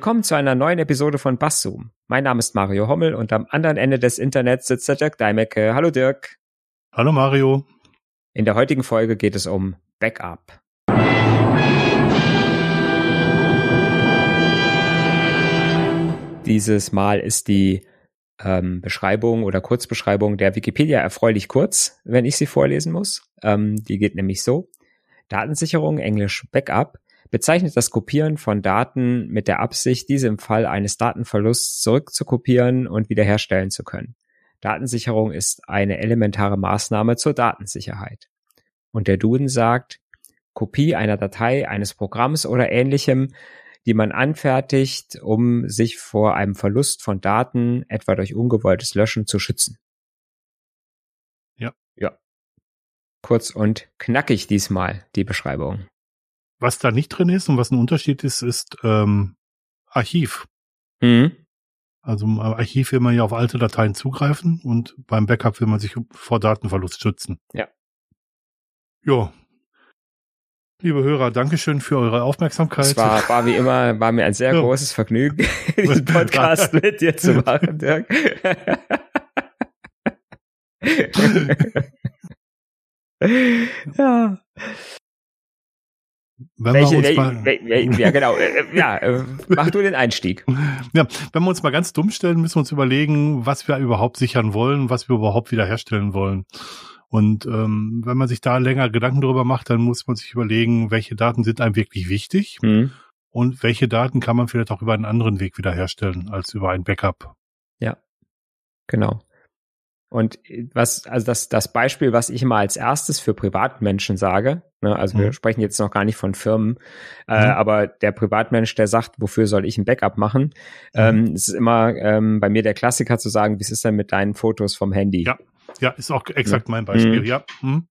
Willkommen zu einer neuen Episode von Basszoom. Mein Name ist Mario Hommel und am anderen Ende des Internets sitzt der Dirk Deimecke. Hallo Dirk. Hallo Mario. In der heutigen Folge geht es um Backup. Dieses Mal ist die ähm, Beschreibung oder Kurzbeschreibung der Wikipedia erfreulich kurz, wenn ich sie vorlesen muss. Ähm, die geht nämlich so. Datensicherung, englisch Backup, bezeichnet das Kopieren von Daten mit der Absicht, diese im Fall eines Datenverlusts zurückzukopieren und wiederherstellen zu können. Datensicherung ist eine elementare Maßnahme zur Datensicherheit. Und der Duden sagt, Kopie einer Datei, eines Programms oder ähnlichem, die man anfertigt, um sich vor einem Verlust von Daten, etwa durch ungewolltes Löschen, zu schützen. Ja. Ja. Kurz und knackig diesmal die Beschreibung. Was da nicht drin ist und was ein Unterschied ist, ist ähm, Archiv. Mhm. Also im Archiv will man ja auf alte Dateien zugreifen und beim Backup will man sich vor Datenverlust schützen. Ja. Ja. Liebe Hörer, Dankeschön für eure Aufmerksamkeit. Es war, war wie immer, war mir ein sehr Ja. großes Vergnügen, diesen Podcast mit dir zu machen, Dirk. ja. Wenn Welche, wir uns wel, mal, wel, wel, ja, genau. Äh, Ja, äh, mach du den Einstieg. ja, wenn wir uns mal ganz dumm stellen, müssen wir uns überlegen, was wir überhaupt sichern wollen, was wir überhaupt wiederherstellen wollen. Und ähm, wenn man sich da länger Gedanken darüber macht, dann muss man sich überlegen, welche Daten sind einem wirklich wichtig Hm. und welche Daten kann man vielleicht auch über einen anderen Weg wiederherstellen als über ein Backup. Genau. Und was, also das, das Beispiel, was ich immer als erstes für Privatmenschen sage, ne, also wir Mhm. sprechen jetzt noch gar nicht von Firmen, äh, Mhm. aber der Privatmensch, der sagt, wofür soll ich ein Backup machen, Mhm. ähm, ist immer ähm, bei mir der Klassiker zu sagen, wie ist es denn mit deinen Fotos vom Handy? Ja. Ja, ist auch exakt mein Beispiel, Mhm. ja. Hm.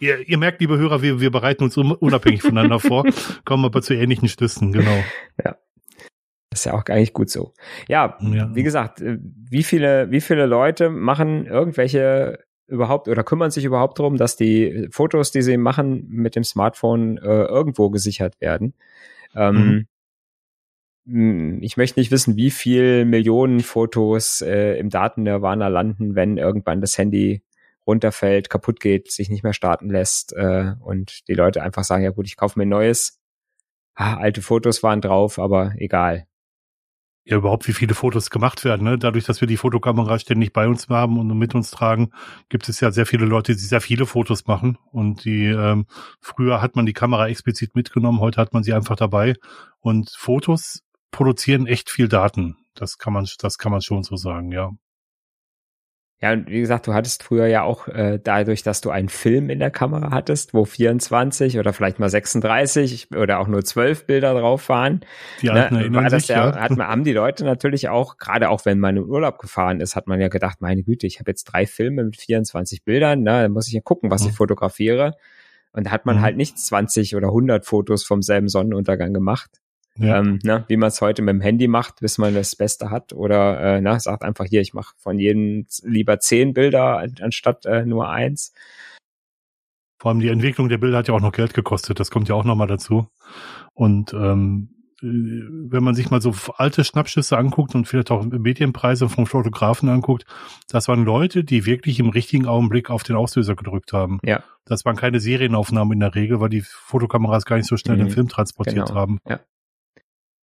Ihr, ihr merkt, liebe Hörer, wir, wir bereiten uns un- unabhängig voneinander vor, kommen aber zu ähnlichen Schlüssen, genau. Das ist ja auch eigentlich gut so. Ja, Ja. wie gesagt, äh, wie viele, wie viele Leute machen irgendwelche überhaupt oder kümmern sich überhaupt darum, dass die Fotos, die sie machen, mit dem Smartphone äh, irgendwo gesichert werden? Ähm, mh, Ich möchte nicht wissen, wie viel Millionen Fotos äh, im Datennirvana landen, wenn irgendwann das Handy runterfällt, kaputt geht, sich nicht mehr starten lässt äh, und die Leute einfach sagen, ja gut, ich kaufe mir ein neues. Ah, alte Fotos waren drauf, aber egal. Ja, überhaupt, wie viele Fotos gemacht werden. Ne? Dadurch, dass wir die Fotokamera ständig bei uns haben und mit uns tragen, gibt es ja sehr viele Leute, die sehr viele Fotos machen. Und die ähm, früher hat man die Kamera explizit mitgenommen, heute hat man sie einfach dabei. Und Fotos produzieren echt viel Daten. Das kann man, das kann man schon so sagen, ja. Ja, und wie gesagt, du hattest früher ja auch äh, dadurch, dass du einen Film in der Kamera hattest, wo 24 oder vielleicht mal 36 oder auch nur 12 Bilder drauf waren, Die Alten ne, war das sich, ja, ja. hat man, haben die Leute natürlich auch, gerade auch wenn man in Urlaub gefahren ist, hat man ja gedacht, meine Güte, ich habe jetzt drei Filme mit 24 Bildern, na, dann muss ich ja gucken, was Mhm. ich fotografiere. Und da hat man Mhm. halt nicht 20 oder 100 Fotos vom selben Sonnenuntergang gemacht, ja. ähm, ne, wie man es heute mit dem Handy macht, bis man das Beste hat. Oder äh, na, sagt einfach hier, ich mache von jedem lieber zehn Bilder an- anstatt äh, nur eins. Vor allem die Entwicklung der Bilder hat ja auch noch Geld gekostet. Das kommt ja auch nochmal dazu. Und ähm, äh, wenn man sich mal so alte Schnappschüsse anguckt und vielleicht auch Medienpreise vom Fotografen anguckt, das waren Leute, die wirklich im richtigen Augenblick auf den Auslöser gedrückt haben. Ja. Das waren keine Serienaufnahmen in der Regel, weil die Fotokameras gar nicht so schnell Mhm. den Film transportiert Genau. haben.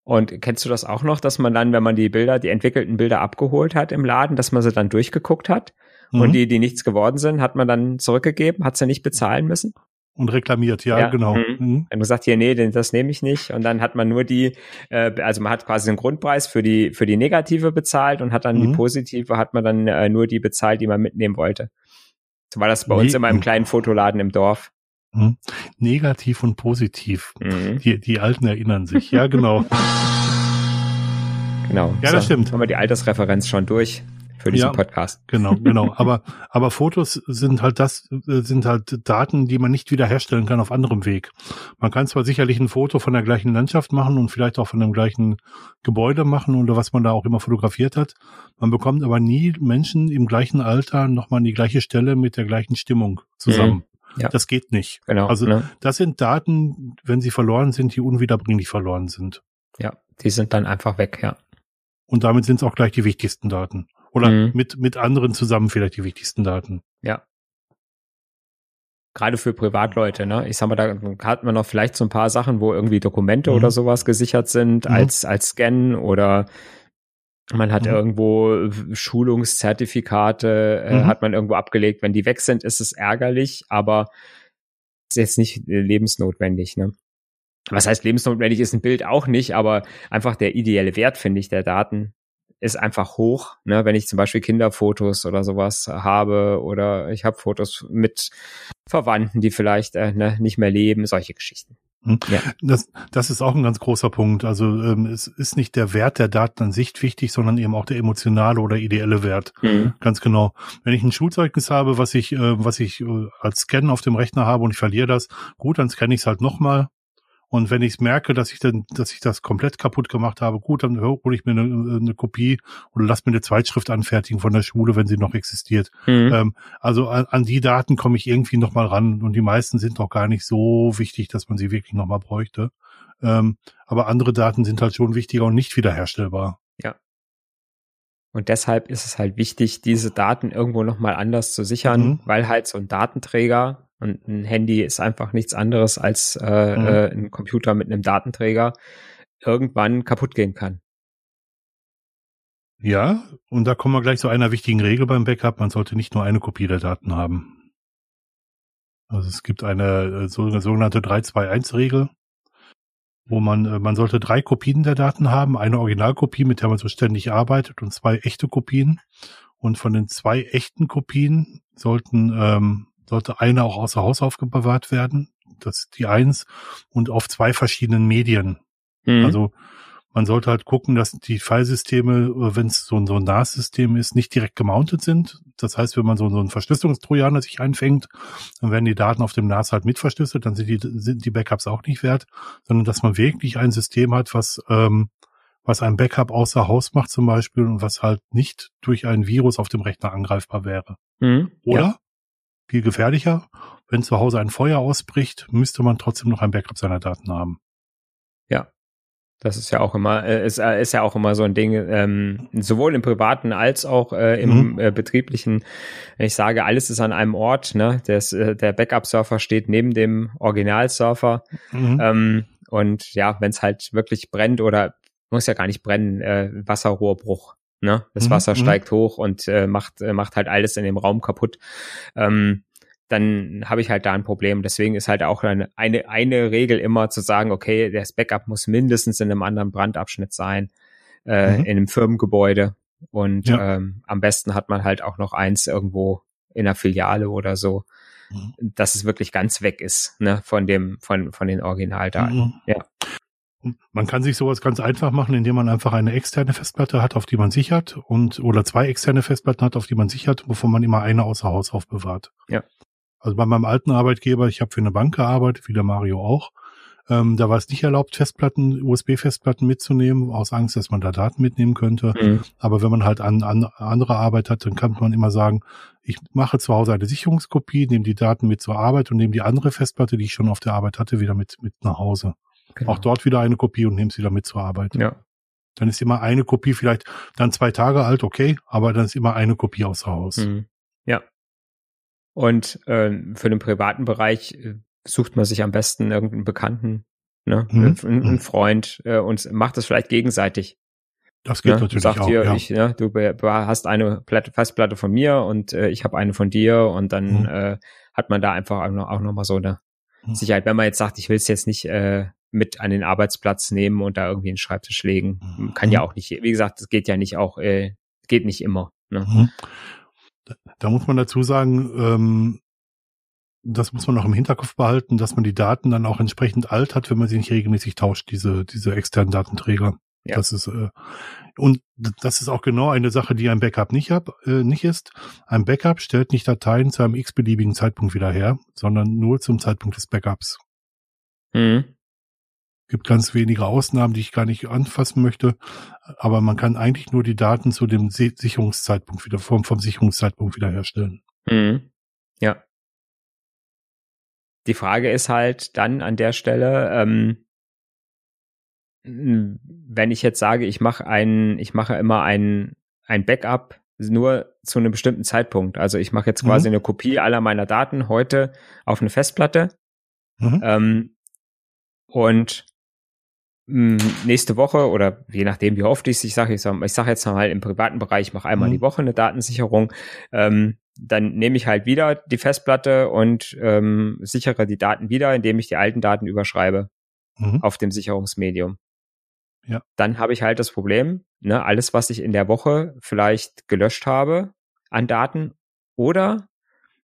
Und kennst du das auch noch, dass man dann, wenn man die Bilder, die entwickelten Bilder abgeholt hat im Laden, dass man sie dann durchgeguckt hat Mhm. und die, die nichts geworden sind, hat man dann zurückgegeben, hat sie nicht bezahlen müssen? und reklamiert, ja, Ja. genau. Mhm. Mhm. Wenn du sagst, hier, nee, das nehme ich nicht. Und dann hat man nur die, äh, also man hat quasi den Grundpreis für die, für die negative bezahlt und hat dann die Mhm. positive, hat man dann äh, nur die bezahlt, die man mitnehmen wollte. So war das bei Nee. uns immer im kleinen Fotoladen im Dorf. Mhm. Negativ und positiv. Mhm. Die, die Alten erinnern sich, ja, genau. Genau. Ja, das stimmt. Haben wir die Altersreferenz schon durch für diesen Ja. Podcast. Genau, genau. Aber, aber Fotos sind halt das, äh, sind halt Daten, die man nicht wiederherstellen kann auf anderem Weg. Man kann zwar sicherlich ein Foto von der gleichen Landschaft machen und vielleicht auch von dem gleichen Gebäude machen oder was man da auch immer fotografiert hat. Man bekommt aber nie Menschen im gleichen Alter nochmal an die gleiche Stelle mit der gleichen Stimmung zusammen. Mhm. Ja. Das geht nicht. Genau. Also ne? das sind Daten, wenn sie verloren sind, die unwiederbringlich verloren sind. Ja. die sind dann einfach weg, ja. Und damit sind es auch gleich die wichtigsten Daten. Oder mhm. mit, mit anderen zusammen vielleicht die wichtigsten Daten. Ja. Gerade für Privatleute, ne? Ich sag mal, da hat man noch vielleicht so ein paar Sachen, wo irgendwie Dokumente mhm. oder sowas gesichert sind, mhm. als, als Scan oder man hat mhm. irgendwo Schulungszertifikate, äh, mhm. hat man irgendwo abgelegt. Wenn die weg sind, ist es ärgerlich, aber ist jetzt nicht äh, lebensnotwendig, ne? Was heißt lebensnotwendig ist ein Bild auch nicht, aber einfach der ideelle Wert, finde ich, der Daten ist einfach hoch. Ne? Wenn ich zum Beispiel Kinderfotos oder sowas habe oder ich habe Fotos mit Verwandten, die vielleicht äh, ne, nicht mehr leben, solche Geschichten. Hm. Ja. Das, das ist auch ein ganz großer Punkt. Also ähm, es ist nicht der Wert der Daten an sich wichtig, sondern eben auch der emotionale oder ideelle Wert. Mhm. Ganz genau. Wenn ich ein Schulzeugnis habe, was ich, äh, was ich äh, als Scan auf dem Rechner habe und ich verliere das, gut, dann scanne ich es halt nochmal und wenn ich merke, dass ich dann, dass ich das komplett kaputt gemacht habe, gut, dann hole ich mir eine, eine Kopie oder lass mir eine Zweitschrift anfertigen von der Schule, wenn sie noch existiert. Mhm. Ähm, also an, an, die Daten komme ich irgendwie nochmal ran und die meisten sind auch gar nicht so wichtig, dass man sie wirklich nochmal bräuchte. Ähm, aber andere Daten sind halt schon wichtiger und nicht wiederherstellbar. Ja. Und deshalb ist es halt wichtig, diese Daten irgendwo nochmal anders zu sichern, mhm. weil halt so ein Datenträger und ein Handy ist einfach nichts anderes als äh, mhm. äh, ein Computer mit einem Datenträger irgendwann kaputt gehen kann. Ja, und da kommen wir gleich zu einer wichtigen Regel beim Backup. Man sollte nicht nur eine Kopie der Daten haben. Also es gibt eine, äh, sogenannte 3-2-1-Regel, wo man, äh, man sollte drei Kopien der Daten haben, eine Originalkopie, mit der man so ständig arbeitet und zwei echte Kopien. Und von den zwei echten Kopien sollten ähm, sollte eine auch außer Haus aufbewahrt werden. Das ist die eins und auf zwei verschiedenen Medien. Mhm. Also man sollte halt gucken, dass die Filesysteme, wenn es so ein, so ein NAS-System ist, nicht direkt gemountet sind. Das heißt, wenn man so, so ein Verschlüsselungstrojaner sich einfängt, dann werden die Daten auf dem NAS halt mitverschlüsselt, dann sind die, sind die Backups auch nicht wert, sondern dass man wirklich ein System hat, was, ähm, was ein Backup außer Haus macht zum Beispiel und was halt nicht durch ein Virus auf dem Rechner angreifbar wäre. Mhm, Oder? Ja viel gefährlicher. Wenn zu Hause ein Feuer ausbricht, müsste man trotzdem noch ein Backup seiner Daten haben. Ja, das ist ja auch immer, äh, ist, äh, ist ja auch immer so ein Ding, ähm, sowohl im privaten als auch äh, im mhm. äh, betrieblichen. Wenn ich sage, alles ist an einem Ort, ne, des, äh, der Backup-Surfer steht neben dem Original-Surfer. Mhm. Ähm, und ja, wenn es halt wirklich brennt oder muss ja gar nicht brennen, äh, Wasserrohrbruch. Ne? Das mhm, Wasser mhm. steigt hoch und äh, macht, äh, macht halt alles in dem Raum kaputt. Ähm, dann habe ich halt da ein Problem. Deswegen ist halt auch eine, eine, eine Regel immer zu sagen, okay, das Backup muss mindestens in einem anderen Brandabschnitt sein, äh, mhm. in einem Firmengebäude. Und ja. ähm, am besten hat man halt auch noch eins irgendwo in einer Filiale oder so, mhm. dass es wirklich ganz weg ist, ne, von dem, von, von den Originaldaten. Mhm. Ja. Man kann sich sowas ganz einfach machen, indem man einfach eine externe Festplatte hat, auf die man sichert und oder zwei externe Festplatten hat, auf die man sichert, wovon man immer eine außer Haus aufbewahrt. Ja. Also bei meinem alten Arbeitgeber, ich habe für eine Bank gearbeitet, wie der Mario auch. Ähm, da war es nicht erlaubt, Festplatten, USB-Festplatten mitzunehmen, aus Angst, dass man da Daten mitnehmen könnte. Mhm. Aber wenn man halt an, an andere Arbeit hat, dann kann man immer sagen, ich mache zu Hause eine Sicherungskopie, nehme die Daten mit zur Arbeit und nehme die andere Festplatte, die ich schon auf der Arbeit hatte, wieder mit, mit nach Hause. Genau. Auch dort wieder eine Kopie und nehme sie wieder mit zur Arbeit. Ja. Dann ist immer eine Kopie vielleicht dann zwei Tage alt, okay, aber dann ist immer eine Kopie außer Haus. Mhm. Ja. Und äh, für den privaten Bereich äh, sucht man sich am besten irgendeinen Bekannten, ne, mhm. einen, einen Freund äh, und macht das vielleicht gegenseitig. Das geht ne? natürlich sagt auch. Dir, ja. ich, ne, du hast eine Platte, Festplatte von mir und äh, ich habe eine von dir und dann mhm. äh, hat man da einfach auch noch, auch noch mal so eine mhm. Sicherheit. Wenn man jetzt sagt, ich will es jetzt nicht äh, mit an den Arbeitsplatz nehmen und da irgendwie einen Schreibtisch legen. Mhm. Kann ja auch nicht, wie gesagt, das geht ja nicht auch, äh, geht nicht immer. Ne? Mhm. Da, da, muss man dazu sagen, ähm, das muss man noch im Hinterkopf behalten, dass man die Daten dann auch entsprechend alt hat, wenn man sie nicht regelmäßig tauscht, diese, diese externen Datenträger. Ja. Das ist äh, und das ist auch genau eine Sache, die ein Backup nicht hab, äh, nicht ist. Ein Backup stellt nicht Dateien zu einem x-beliebigen Zeitpunkt wieder her, sondern nur zum Zeitpunkt des Backups. Mhm gibt ganz wenige Ausnahmen, die ich gar nicht anfassen möchte. Aber man kann eigentlich nur die Daten zu dem Sicherungszeitpunkt wieder, vom, vom Sicherungszeitpunkt wiederherstellen. Mhm. Ja. Die Frage ist halt dann an der Stelle, ähm, wenn ich jetzt sage, ich mache ein, ich mache immer ein, ein Backup nur zu einem bestimmten Zeitpunkt. Also ich mache jetzt quasi mhm. eine Kopie aller meiner Daten heute auf eine Festplatte. Mhm. Ähm, und nächste Woche oder je nachdem, wie oft ich ich sage, ich sage ich sag jetzt mal im privaten Bereich, ich mache einmal mhm. die Woche eine Datensicherung. Ähm, dann nehme ich halt wieder die Festplatte und ähm, sichere die Daten wieder, indem ich die alten Daten überschreibe mhm. auf dem Sicherungsmedium. Ja. Dann habe ich halt das Problem, ne, alles, was ich in der Woche vielleicht gelöscht habe an Daten oder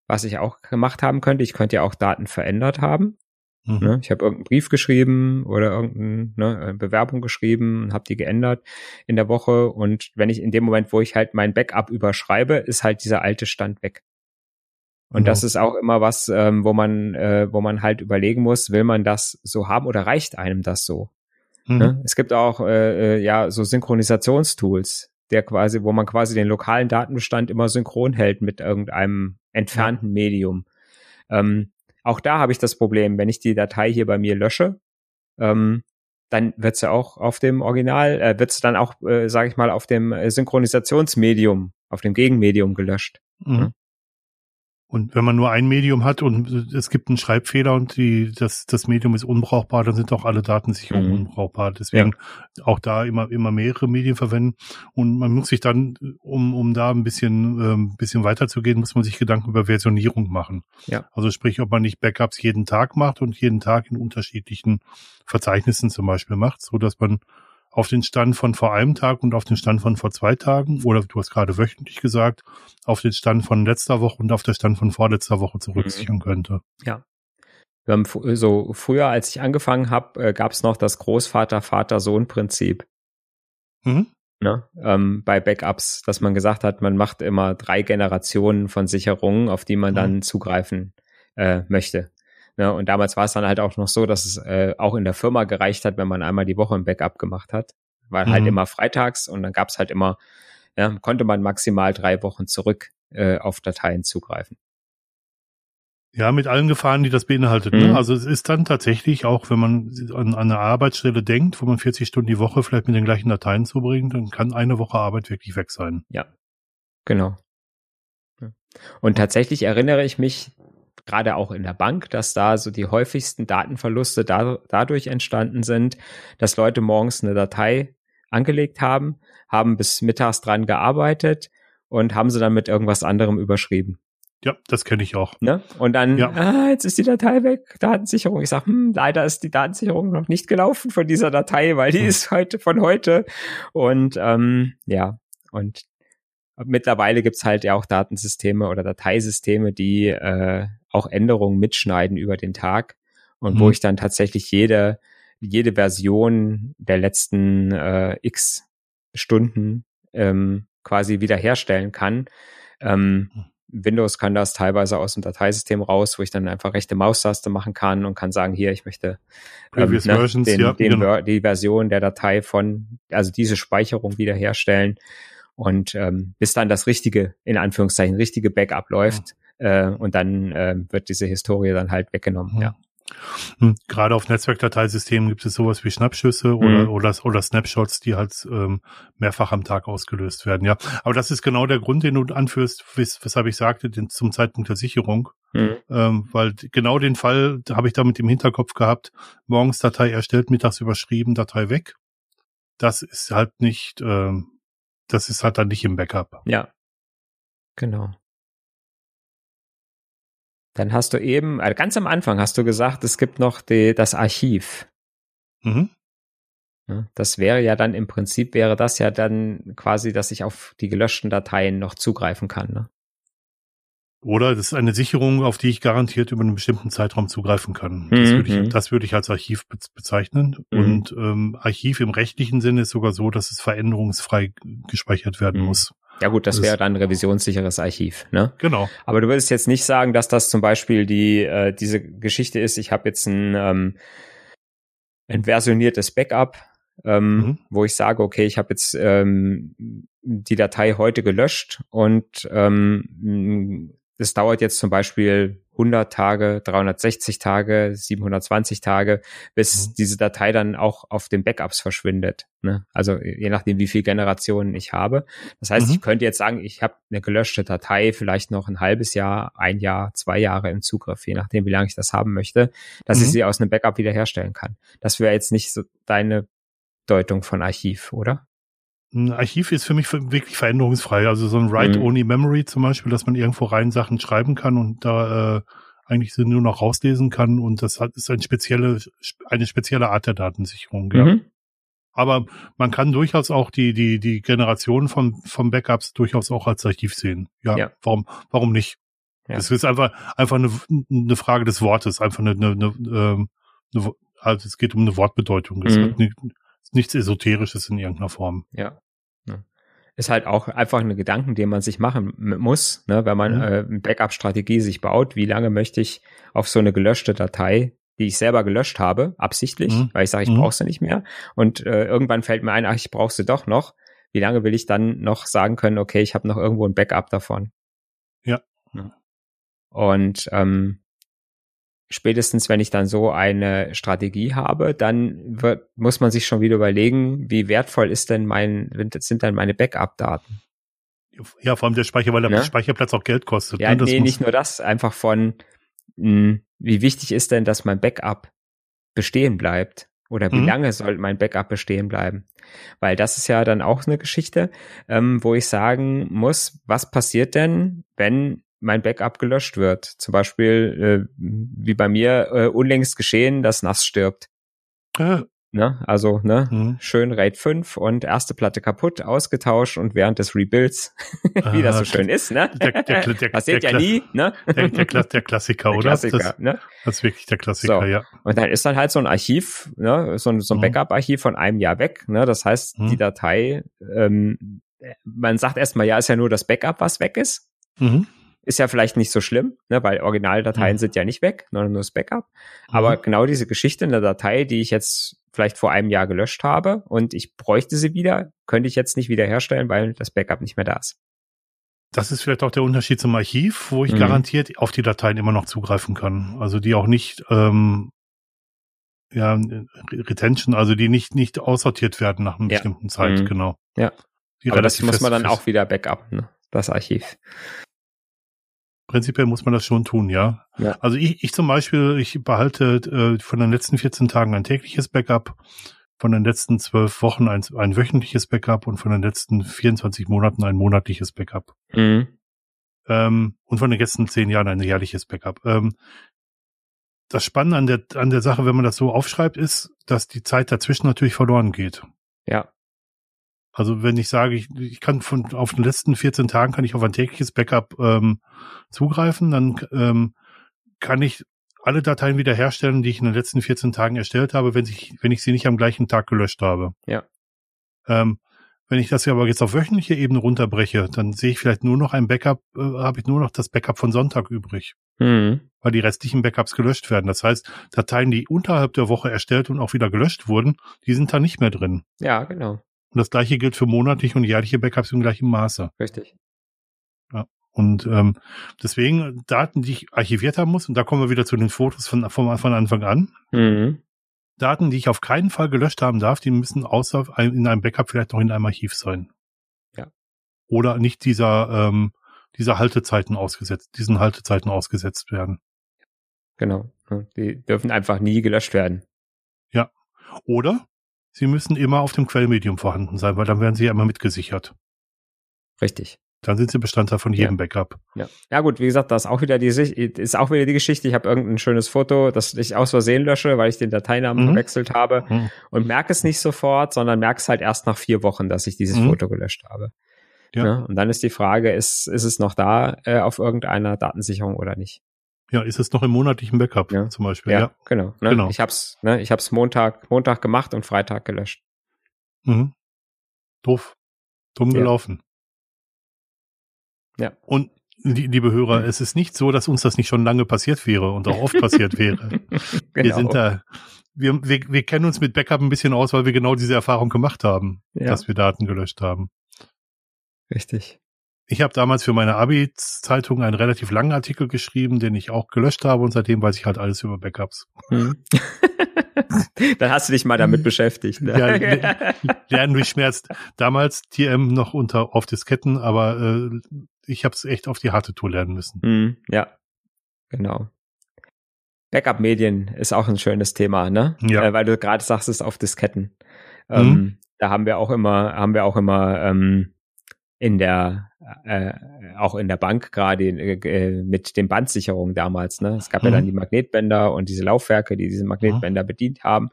was ich auch gemacht haben könnte, ich könnte ja auch Daten verändert haben. Mhm. Ne, ich habe irgendeinen Brief geschrieben oder irgendeine ne, Bewerbung geschrieben und habe die geändert in der Woche. Und wenn ich in dem Moment, wo ich halt mein Backup überschreibe, ist halt dieser alte Stand weg. Und genau. das ist auch immer was, ähm, wo man, äh, wo man halt überlegen muss, will man das so haben oder reicht einem das so? Mhm. Ne? Es gibt auch äh, äh, ja so Synchronisationstools, der quasi, wo man quasi den lokalen Datenbestand immer synchron hält mit irgendeinem entfernten Medium. Ähm, auch da habe ich das Problem, wenn ich die Datei hier bei mir lösche, ähm, dann wird sie auch auf dem Original, äh, wird sie dann auch, äh, sage ich mal, auf dem äh, Synchronisationsmedium, auf dem Gegenmedium gelöscht. Mhm. Und wenn man nur ein Medium hat und es gibt einen Schreibfehler und die, das, das Medium ist unbrauchbar, dann sind auch alle Datensicherungen mhm. unbrauchbar. Deswegen ja. auch da immer, immer mehrere Medien verwenden. Und man muss sich dann, um, um da ein bisschen, ähm, bisschen weiterzugehen, muss man sich Gedanken über Versionierung machen. Ja. Also sprich, ob man nicht Backups jeden Tag macht und jeden Tag in unterschiedlichen Verzeichnissen zum Beispiel macht, so dass man auf den Stand von vor einem Tag und auf den Stand von vor zwei Tagen oder du hast gerade wöchentlich gesagt, auf den Stand von letzter Woche und auf den Stand von vorletzter Woche zurücksichern mhm. könnte. Ja. Wir haben so früher, als ich angefangen habe, äh, gab es noch das Großvater-Vater-Sohn-Prinzip. Mhm. Ne? Ähm, bei Backups, dass man gesagt hat, man macht immer drei Generationen von Sicherungen, auf die man mhm. dann zugreifen äh, möchte. Ne? Und damals war es dann halt auch noch so, dass es äh, auch in der Firma gereicht hat, wenn man einmal die Woche ein Backup gemacht hat. War halt mhm. halt immer freitags und dann gab es halt immer, ja, konnte man maximal drei Wochen zurück äh, auf Dateien zugreifen. Ja, mit allen Gefahren, die das beinhaltet. Ne? Mhm. Ne? Also es ist dann tatsächlich auch, wenn man an, an eine Arbeitsstelle denkt, wo man 40 Stunden die Woche vielleicht mit den gleichen Dateien zubringt, dann kann eine Woche Arbeit wirklich weg sein. Ja, genau. Und tatsächlich erinnere ich mich gerade auch in der Bank, dass da so die häufigsten Datenverluste da, dadurch entstanden sind, dass Leute morgens eine Datei angelegt haben, haben bis mittags dran gearbeitet und haben sie dann mit irgendwas anderem überschrieben. Ja, das kenne ich auch. Ne? Und dann, ja. ah, jetzt ist die Datei weg, Datensicherung. Ich sage, hm, leider ist die Datensicherung noch nicht gelaufen von dieser Datei, weil die hm. ist heute von heute. Und ähm, ja, und mittlerweile gibt's halt ja auch Datensysteme oder Dateisysteme, die äh, auch Änderungen mitschneiden über den Tag und mhm. wo ich dann tatsächlich jede, jede Version der letzten äh, x Stunden ähm, quasi wiederherstellen kann. Ähm, mhm. Windows kann das teilweise aus dem Dateisystem raus, wo ich dann einfach rechte Maustaste machen kann und kann sagen, hier, ich möchte ähm, ne, Versions, den, ja, den, genau. die Version der Datei von, also diese Speicherung wiederherstellen. Und ähm, bis dann das richtige, in Anführungszeichen, richtige Backup läuft, äh, und dann äh, wird diese Historie dann halt weggenommen, ja. Hm, gerade auf Netzwerkdateisystemen gibt es sowas wie Schnappschüsse mhm. oder, oder, oder Snapshots, die halt ähm, mehrfach am Tag ausgelöst werden. Ja, aber das ist genau der Grund, den du anführst, wes weshalb ich sagte, den, zum Zeitpunkt der Sicherung, mhm. ähm, weil genau den Fall habe ich da mit im Hinterkopf gehabt. Morgens Datei erstellt, mittags überschrieben, Datei weg. Das ist halt nicht, ähm, das ist halt dann nicht im Backup. Ja, genau. Dann hast du eben, also ganz am Anfang hast du gesagt, es gibt noch die, das Archiv. Mhm. Das wäre ja dann im Prinzip wäre das ja dann quasi, dass ich auf die gelöschten Dateien noch zugreifen kann. Ne? Oder das ist eine Sicherung, auf die ich garantiert über einen bestimmten Zeitraum zugreifen kann. Das, mhm. würde, ich, das würde ich als Archiv bezeichnen. Mhm. Und ähm, Archiv im rechtlichen Sinne ist sogar so, dass es veränderungsfrei gespeichert werden mhm. muss. Ja gut, das, wäre dann ein revisionssicheres Archiv, ne? Genau. Aber du würdest jetzt nicht sagen, dass das zum Beispiel die äh, diese Geschichte ist. Ich habe jetzt ein, ähm, ein versioniertes Backup, ähm, mhm. wo ich sage, okay, ich habe jetzt ähm, die Datei heute gelöscht und ähm, das dauert jetzt zum Beispiel 100 Tage, 360 Tage, 720 Tage, bis mhm. diese Datei dann auch auf den Backups verschwindet. Ne? Also je nachdem, wie viele Generationen ich habe. Das heißt, mhm. ich könnte jetzt sagen, ich habe eine gelöschte Datei vielleicht noch ein halbes Jahr, ein Jahr, zwei Jahre im Zugriff, je nachdem, wie lange ich das haben möchte, dass mhm. ich sie aus einem Backup wiederherstellen kann. Das wäre jetzt nicht so deine Deutung von Archiv, oder? Ein Archiv ist für mich wirklich veränderungsfrei. Also so ein Write-Only-Memory mhm. zum Beispiel, dass man irgendwo rein Sachen schreiben kann und da äh, eigentlich sie nur noch rauslesen kann und das hat, ist eine spezielle, eine spezielle Art der Datensicherung, ja. Mhm. Aber man kann durchaus auch die, die, die Generation von, von Backups durchaus auch als Archiv sehen. Ja, ja. warum, warum nicht? Ja. Das ist einfach, einfach eine, eine Frage des Wortes, einfach eine, eine, eine, ähm, eine also es geht um eine Wortbedeutung. Es mhm. ist nichts Esoterisches in irgendeiner Form. Ja ist halt auch einfach eine Gedanken, den man sich machen muss, ne, wenn man mhm. äh, eine Backup-Strategie sich baut. Wie lange möchte ich auf so eine gelöschte Datei, die ich selber gelöscht habe, absichtlich, mhm. weil ich sage, ich mhm. brauche sie nicht mehr. Und äh, irgendwann fällt mir ein, ach, ich brauche sie doch noch. Wie lange will ich dann noch sagen können, okay, ich habe noch irgendwo ein Backup davon? Ja. Und ähm, spätestens wenn ich dann so eine Strategie habe, dann wird, muss man sich schon wieder überlegen, wie wertvoll ist denn mein, sind denn meine Backup-Daten? Ja, vor allem der Speicher, weil der ja? Speicherplatz auch Geld kostet. Ja, ne? nee, nicht nur das, einfach von, mh, hm, wie wichtig ist denn, dass mein Backup bestehen bleibt? Oder wie mhm. lange soll mein Backup bestehen bleiben? Weil das ist ja dann auch eine Geschichte, ähm, wo ich sagen muss, was passiert denn, wenn mein Backup gelöscht wird. Zum Beispiel, äh, wie bei mir äh, unlängst geschehen, dass NAS stirbt. Ja. Ne? Also, ne, mhm. schön RAID 5 und erste Platte kaputt, ausgetauscht und während des Rebuilds, wie das so ah, schön ist, ne? Der, der, der, Passiert ja nie, ne? Der, der, der Klassiker, oder? Klassiker, das, ne? das ist wirklich der Klassiker, so. ja. Und dann ist dann halt so ein Archiv, ne, so ein, so ein mhm. Backup-Archiv von einem Jahr weg, ne? Das heißt, mhm. die Datei, ähm, man sagt erstmal, ja, ist ja nur das Backup, was weg ist. Mhm. Ist ja vielleicht nicht so schlimm, ne, weil Originaldateien mhm. sind ja nicht weg, sondern nur das Backup. Aber mhm. genau diese Geschichte in der Datei, die ich jetzt vielleicht vor einem Jahr gelöscht habe und ich bräuchte sie wieder, könnte ich jetzt nicht wiederherstellen, weil das Backup nicht mehr da ist. Das ist vielleicht auch der Unterschied zum Archiv, wo ich mhm. garantiert auf die Dateien immer noch zugreifen kann. Also die auch nicht ähm, ja, Retention, also die nicht nicht aussortiert werden nach einer ja. bestimmten Zeit, mhm. genau. Ja. Die Aber das muss man dann auch wieder backup, ne? das Archiv. Prinzipiell muss man das schon tun, ja. ja. Also ich, ich zum Beispiel, ich behalte äh, von den letzten 14 Tagen ein tägliches Backup, von den letzten zwölf Wochen ein, ein wöchentliches Backup und von den letzten 24 Monaten ein monatliches Backup. Mhm. Ähm, und von den letzten zehn Jahren ein jährliches Backup. Ähm, das Spannende an der, an der Sache, wenn man das so aufschreibt, ist, dass die Zeit dazwischen natürlich verloren geht. Ja. Also wenn ich sage, ich, ich kann von auf den letzten 14 Tagen kann ich auf ein tägliches Backup ähm, zugreifen, dann ähm, kann ich alle Dateien wiederherstellen, die ich in den letzten 14 Tagen erstellt habe, wenn ich, wenn ich sie nicht am gleichen Tag gelöscht habe. Ja. Ähm, wenn ich das ja aber jetzt auf wöchentliche Ebene runterbreche, dann sehe ich vielleicht nur noch ein Backup, äh, habe ich nur noch das Backup von Sonntag übrig. Mhm. Weil die restlichen Backups gelöscht werden. Das heißt, Dateien, die unterhalb der Woche erstellt und auch wieder gelöscht wurden, die sind da nicht mehr drin. Ja, genau. Und das gleiche gilt für monatliche und jährliche Backups im gleichen Maße. Richtig. Ja. Und ähm, deswegen Daten, die ich archiviert haben muss, und da kommen wir wieder zu den Fotos von, von, von Anfang an. Mhm. Daten, die ich auf keinen Fall gelöscht haben darf, die müssen außer in einem Backup vielleicht noch in einem Archiv sein. Ja. Oder nicht dieser, ähm, dieser Haltezeiten ausgesetzt, diesen Haltezeiten ausgesetzt werden. Genau. Die dürfen einfach nie gelöscht werden. Ja. Oder Sie müssen immer auf dem Quellmedium vorhanden sein, weil dann werden sie ja immer mitgesichert. Richtig. Dann sind sie Bestandteil von jedem ja. Backup. Ja. ja gut, wie gesagt, das ist auch wieder die ist auch wieder die Geschichte. Ich habe irgendein schönes Foto, das ich aus Versehen lösche, weil ich den Dateinamen mhm. verwechselt habe mhm. und merke es nicht sofort, sondern merke es halt erst nach vier Wochen, dass ich dieses mhm. Foto gelöscht habe. Ja. ja. Und dann ist die Frage, ist, ist es noch da äh, auf irgendeiner Datensicherung oder nicht? Ja, ist es noch im monatlichen Backup ja. zum Beispiel? Ja, ja. genau. Ne? genau. Ich hab's, ne, ich hab's Montag, Montag gemacht und Freitag gelöscht. Mhm. Doof. Dumm ja. gelaufen. Ja. Und liebe Hörer, es ist nicht so, dass uns das nicht schon lange passiert wäre und auch oft passiert wäre. genau. Wir sind da, wir, wir, wir kennen uns mit Backup ein bisschen aus, weil wir genau diese Erfahrung gemacht haben, ja. dass wir Daten gelöscht haben. Richtig. Ich habe damals für meine Abi-Zeitung einen relativ langen Artikel geschrieben, den ich auch gelöscht habe und seitdem weiß ich halt alles über Backups. Hm. Dann hast du dich mal damit beschäftigt. Ne? Ja, lernen durchschmerzt. Damals TM noch unter auf Disketten, aber äh, ich habe es echt auf die harte Tour lernen müssen. Hm, ja, genau. Backup-Medien ist auch ein schönes Thema, ne? Ja. Äh, weil du gerade sagst, es ist auf Disketten. Ähm, mhm. Da haben wir auch immer, haben wir auch immer ähm, in der äh, auch in der Bank gerade äh, mit den Bandsicherungen damals. Ne? Es gab mhm. ja dann mhm. die Magnetbänder und diese Laufwerke, die diese Magnetbänder mhm. bedient haben.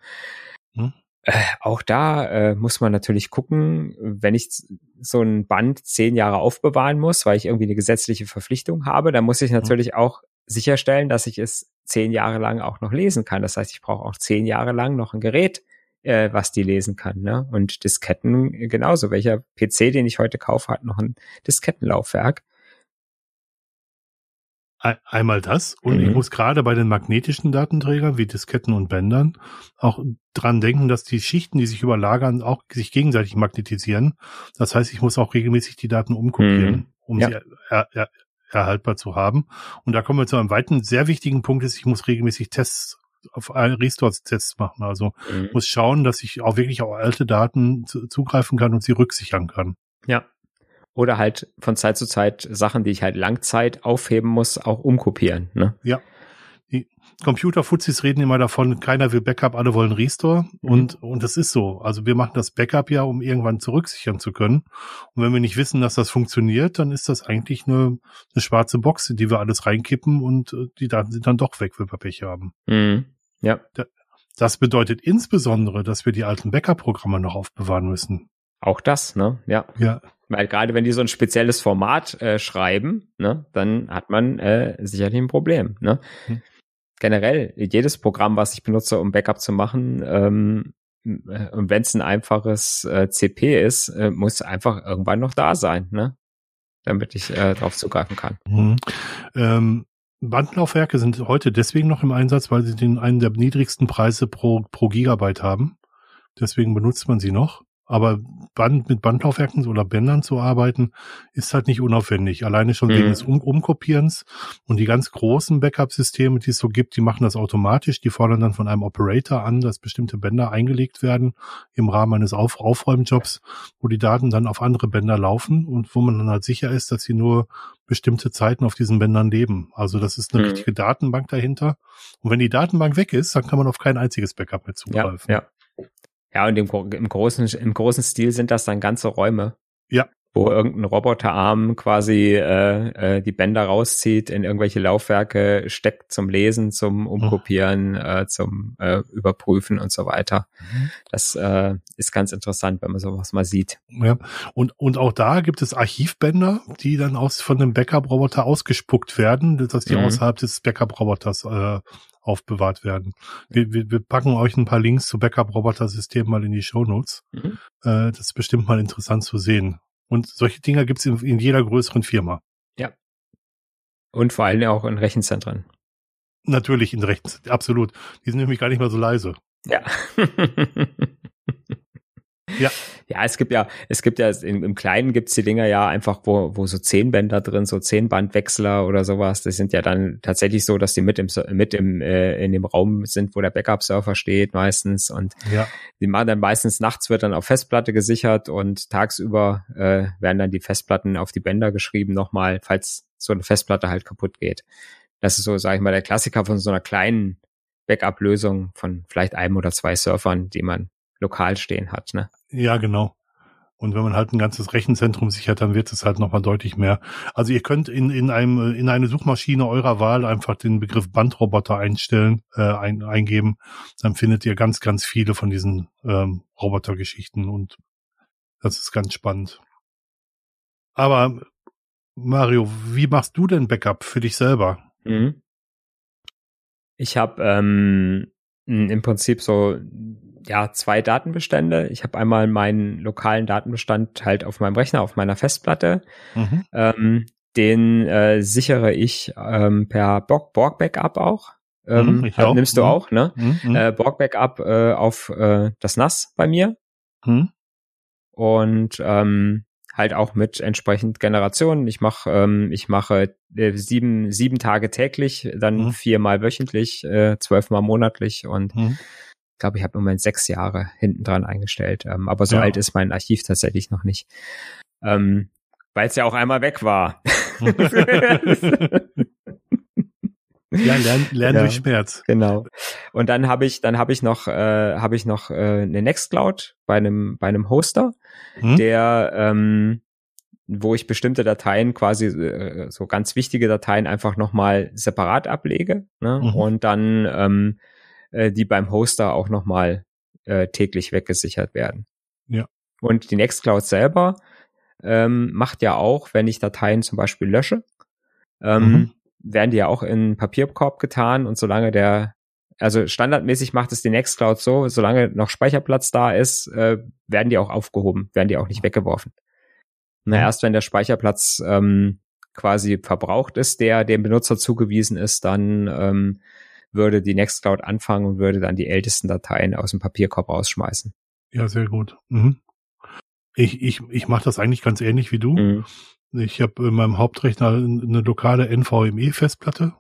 Mhm. Äh, auch da äh, muss man natürlich gucken, wenn ich so ein Band zehn Jahre aufbewahren muss, weil ich irgendwie eine gesetzliche Verpflichtung habe, dann muss ich mhm. natürlich auch sicherstellen, dass ich es zehn Jahre lang auch noch lesen kann. Das heißt, ich brauche auch zehn Jahre lang noch ein Gerät, äh, was die lesen kann. Ne? Und Disketten genauso. Welcher PC, den ich heute kaufe, hat noch ein Diskettenlaufwerk. Einmal das und mhm. ich muss gerade bei den magnetischen Datenträgern wie Disketten und Bändern auch dran denken, dass die Schichten, die sich überlagern, auch sich gegenseitig magnetisieren. Das heißt, ich muss auch regelmäßig die Daten umkopieren, mhm. um ja. sie er, er, erhaltbar zu haben. Und da kommen wir zu einem weiteren sehr wichtigen Punkt, ist, ich muss regelmäßig Tests auf Restore-Tests machen. Also mhm. muss schauen, dass ich auch wirklich auf alte Daten zugreifen kann und sie rücksichern kann. Ja. Oder halt von Zeit zu Zeit Sachen, die ich halt Langzeit aufheben muss, auch umkopieren. Ne? Ja. Die Computerfuzis reden immer davon, keiner will Backup, alle wollen Restore. Mhm. Und, und das ist so. Also wir machen das Backup ja, um irgendwann zurücksichern zu können. Und wenn wir nicht wissen, dass das funktioniert, dann ist das eigentlich eine, eine schwarze Box, in die wir alles reinkippen und äh, die Daten sind dann doch weg, wenn wir Pech haben. Mhm. Ja. Das bedeutet insbesondere, dass wir die alten Backup-Programme noch aufbewahren müssen. Auch das, ne? Ja. Ja. Weil gerade wenn die so ein spezielles Format äh, schreiben, ne, dann hat man äh, sicherlich ein Problem. Ne? Hm. Generell, jedes Programm, was ich benutze, um Backup zu machen, ähm, äh, und wenn es ein einfaches äh, CP ist, äh, muss einfach irgendwann noch da sein, ne? damit ich äh, darauf zugreifen kann. Mhm. Ähm, Bandlaufwerke sind heute deswegen noch im Einsatz, weil sie den einen der niedrigsten Preise pro, pro Gigabyte haben. Deswegen benutzt man sie noch. Aber Band, mit Bandlaufwerken oder Bändern zu arbeiten, ist halt nicht unaufwendig. Alleine schon mhm. wegen des um Umkopierens. Und die ganz großen Backup-Systeme, die es so gibt, die machen das automatisch. Die fordern dann von einem Operator an, dass bestimmte Bänder eingelegt werden im Rahmen eines Auf Aufräumjobs, wo die Daten dann auf andere Bänder laufen und wo man dann halt sicher ist, dass sie nur bestimmte Zeiten auf diesen Bändern leben. Also das ist eine mhm. richtige Datenbank dahinter. Und wenn die Datenbank weg ist, dann kann man auf kein einziges Backup mehr zugreifen. Ja, ja. Ja, und im, im, großen, im großen Stil sind das dann ganze Räume. Ja. Wo irgendein Roboterarm quasi äh, äh, die Bänder rauszieht, in irgendwelche Laufwerke steckt zum Lesen, zum Umkopieren, oh. äh, zum äh, Überprüfen und so weiter. Mhm. Das äh, ist ganz interessant, wenn man sowas mal sieht. Ja, und, und auch da gibt es Archivbänder, die dann aus von dem Backup-Roboter ausgespuckt werden, dass die mhm. außerhalb des Backup-Roboters äh, aufbewahrt werden. Wir, wir, wir packen euch ein paar Links zu Backup-Roboter-Systemen mal in die Show Notes. Mhm. Äh, das ist bestimmt mal interessant zu sehen. Und solche Dinger gibt's in, in jeder größeren Firma. Ja. Und vor allem auch in Rechenzentren. Natürlich in Rechenzentren, absolut. Die sind nämlich gar nicht mal so leise. Ja. Ja. Ja, es gibt ja, es gibt ja, im, im Kleinen gibt's die Dinger ja einfach, wo, wo so zehn Bänder drin, so zehn Bandwechsler oder sowas. Das sind ja dann tatsächlich so, dass die mit im, mit im, äh, in dem Raum sind, wo der Backup-Surfer steht meistens. Und ja. die machen dann meistens nachts wird dann auf Festplatte gesichert und tagsüber äh, werden dann die Festplatten auf die Bänder geschrieben nochmal, falls so eine Festplatte halt kaputt geht. Das ist so, sage ich mal, der Klassiker von so einer kleinen Backup-Lösung von vielleicht einem oder zwei Surfern, die man lokal stehen hat. Ne? Ja, genau. Und wenn man halt ein ganzes Rechenzentrum sichert, dann wird es halt nochmal deutlich mehr. Also ihr könnt in, in einem, in eine Suchmaschine eurer Wahl einfach den Begriff Bandroboter einstellen, äh, ein, eingeben. Dann findet ihr ganz, ganz viele von diesen ähm, Robotergeschichten und das ist ganz spannend. Aber Mario, wie machst du denn Backup für dich selber? Mhm. Ich habe ähm, im Prinzip so ja zwei Datenbestände. Ich habe einmal meinen lokalen Datenbestand halt auf meinem Rechner, auf meiner Festplatte. Mhm. Ähm, den äh, sichere ich ähm, per Borg, Borg Backup auch. Ähm, mhm, halt, nimmst du mhm. auch, ne? Mhm, mhm. Äh, Borg Backup äh, auf äh, das NAS bei mir. Mhm. Und ähm, halt auch mit entsprechend Generationen. Ich mache ähm, ich mache äh, sieben sieben Tage täglich, dann mhm. viermal wöchentlich, äh, zwölfmal monatlich und mhm. ich glaube, ich habe im Moment sechs Jahre hinten dran eingestellt. Ähm, aber so ja. alt ist mein Archiv tatsächlich noch nicht. Ähm, Weil es ja auch einmal weg war. Ja, lern, lern ja, durch Schmerz. Genau. Und dann habe ich, dann habe ich noch, äh, habe ich noch äh, eine Nextcloud bei einem, bei einem Hoster, hm? der, ähm, wo ich bestimmte Dateien quasi äh, so ganz wichtige Dateien einfach nochmal separat ablege ne? Mhm. und dann ähm, äh, die beim Hoster auch nochmal äh, täglich weggesichert werden. Ja. Und die Nextcloud selber ähm, macht ja auch, wenn ich Dateien zum Beispiel lösche, ähm, mhm werden die ja auch in Papierkorb getan und solange der, also standardmäßig macht es die Nextcloud so, solange noch Speicherplatz da ist, äh, werden die auch aufgehoben, werden die auch nicht weggeworfen. Na, erst wenn der Speicherplatz ähm, quasi verbraucht ist, der dem Benutzer zugewiesen ist, dann ähm, würde die Nextcloud anfangen und würde dann die ältesten Dateien aus dem Papierkorb rausschmeißen. Ja, sehr gut. Mhm. Ich, ich, ich mache das eigentlich ganz ähnlich wie du. Mhm. Ich habe in meinem Hauptrechner eine lokale NVMe-Festplatte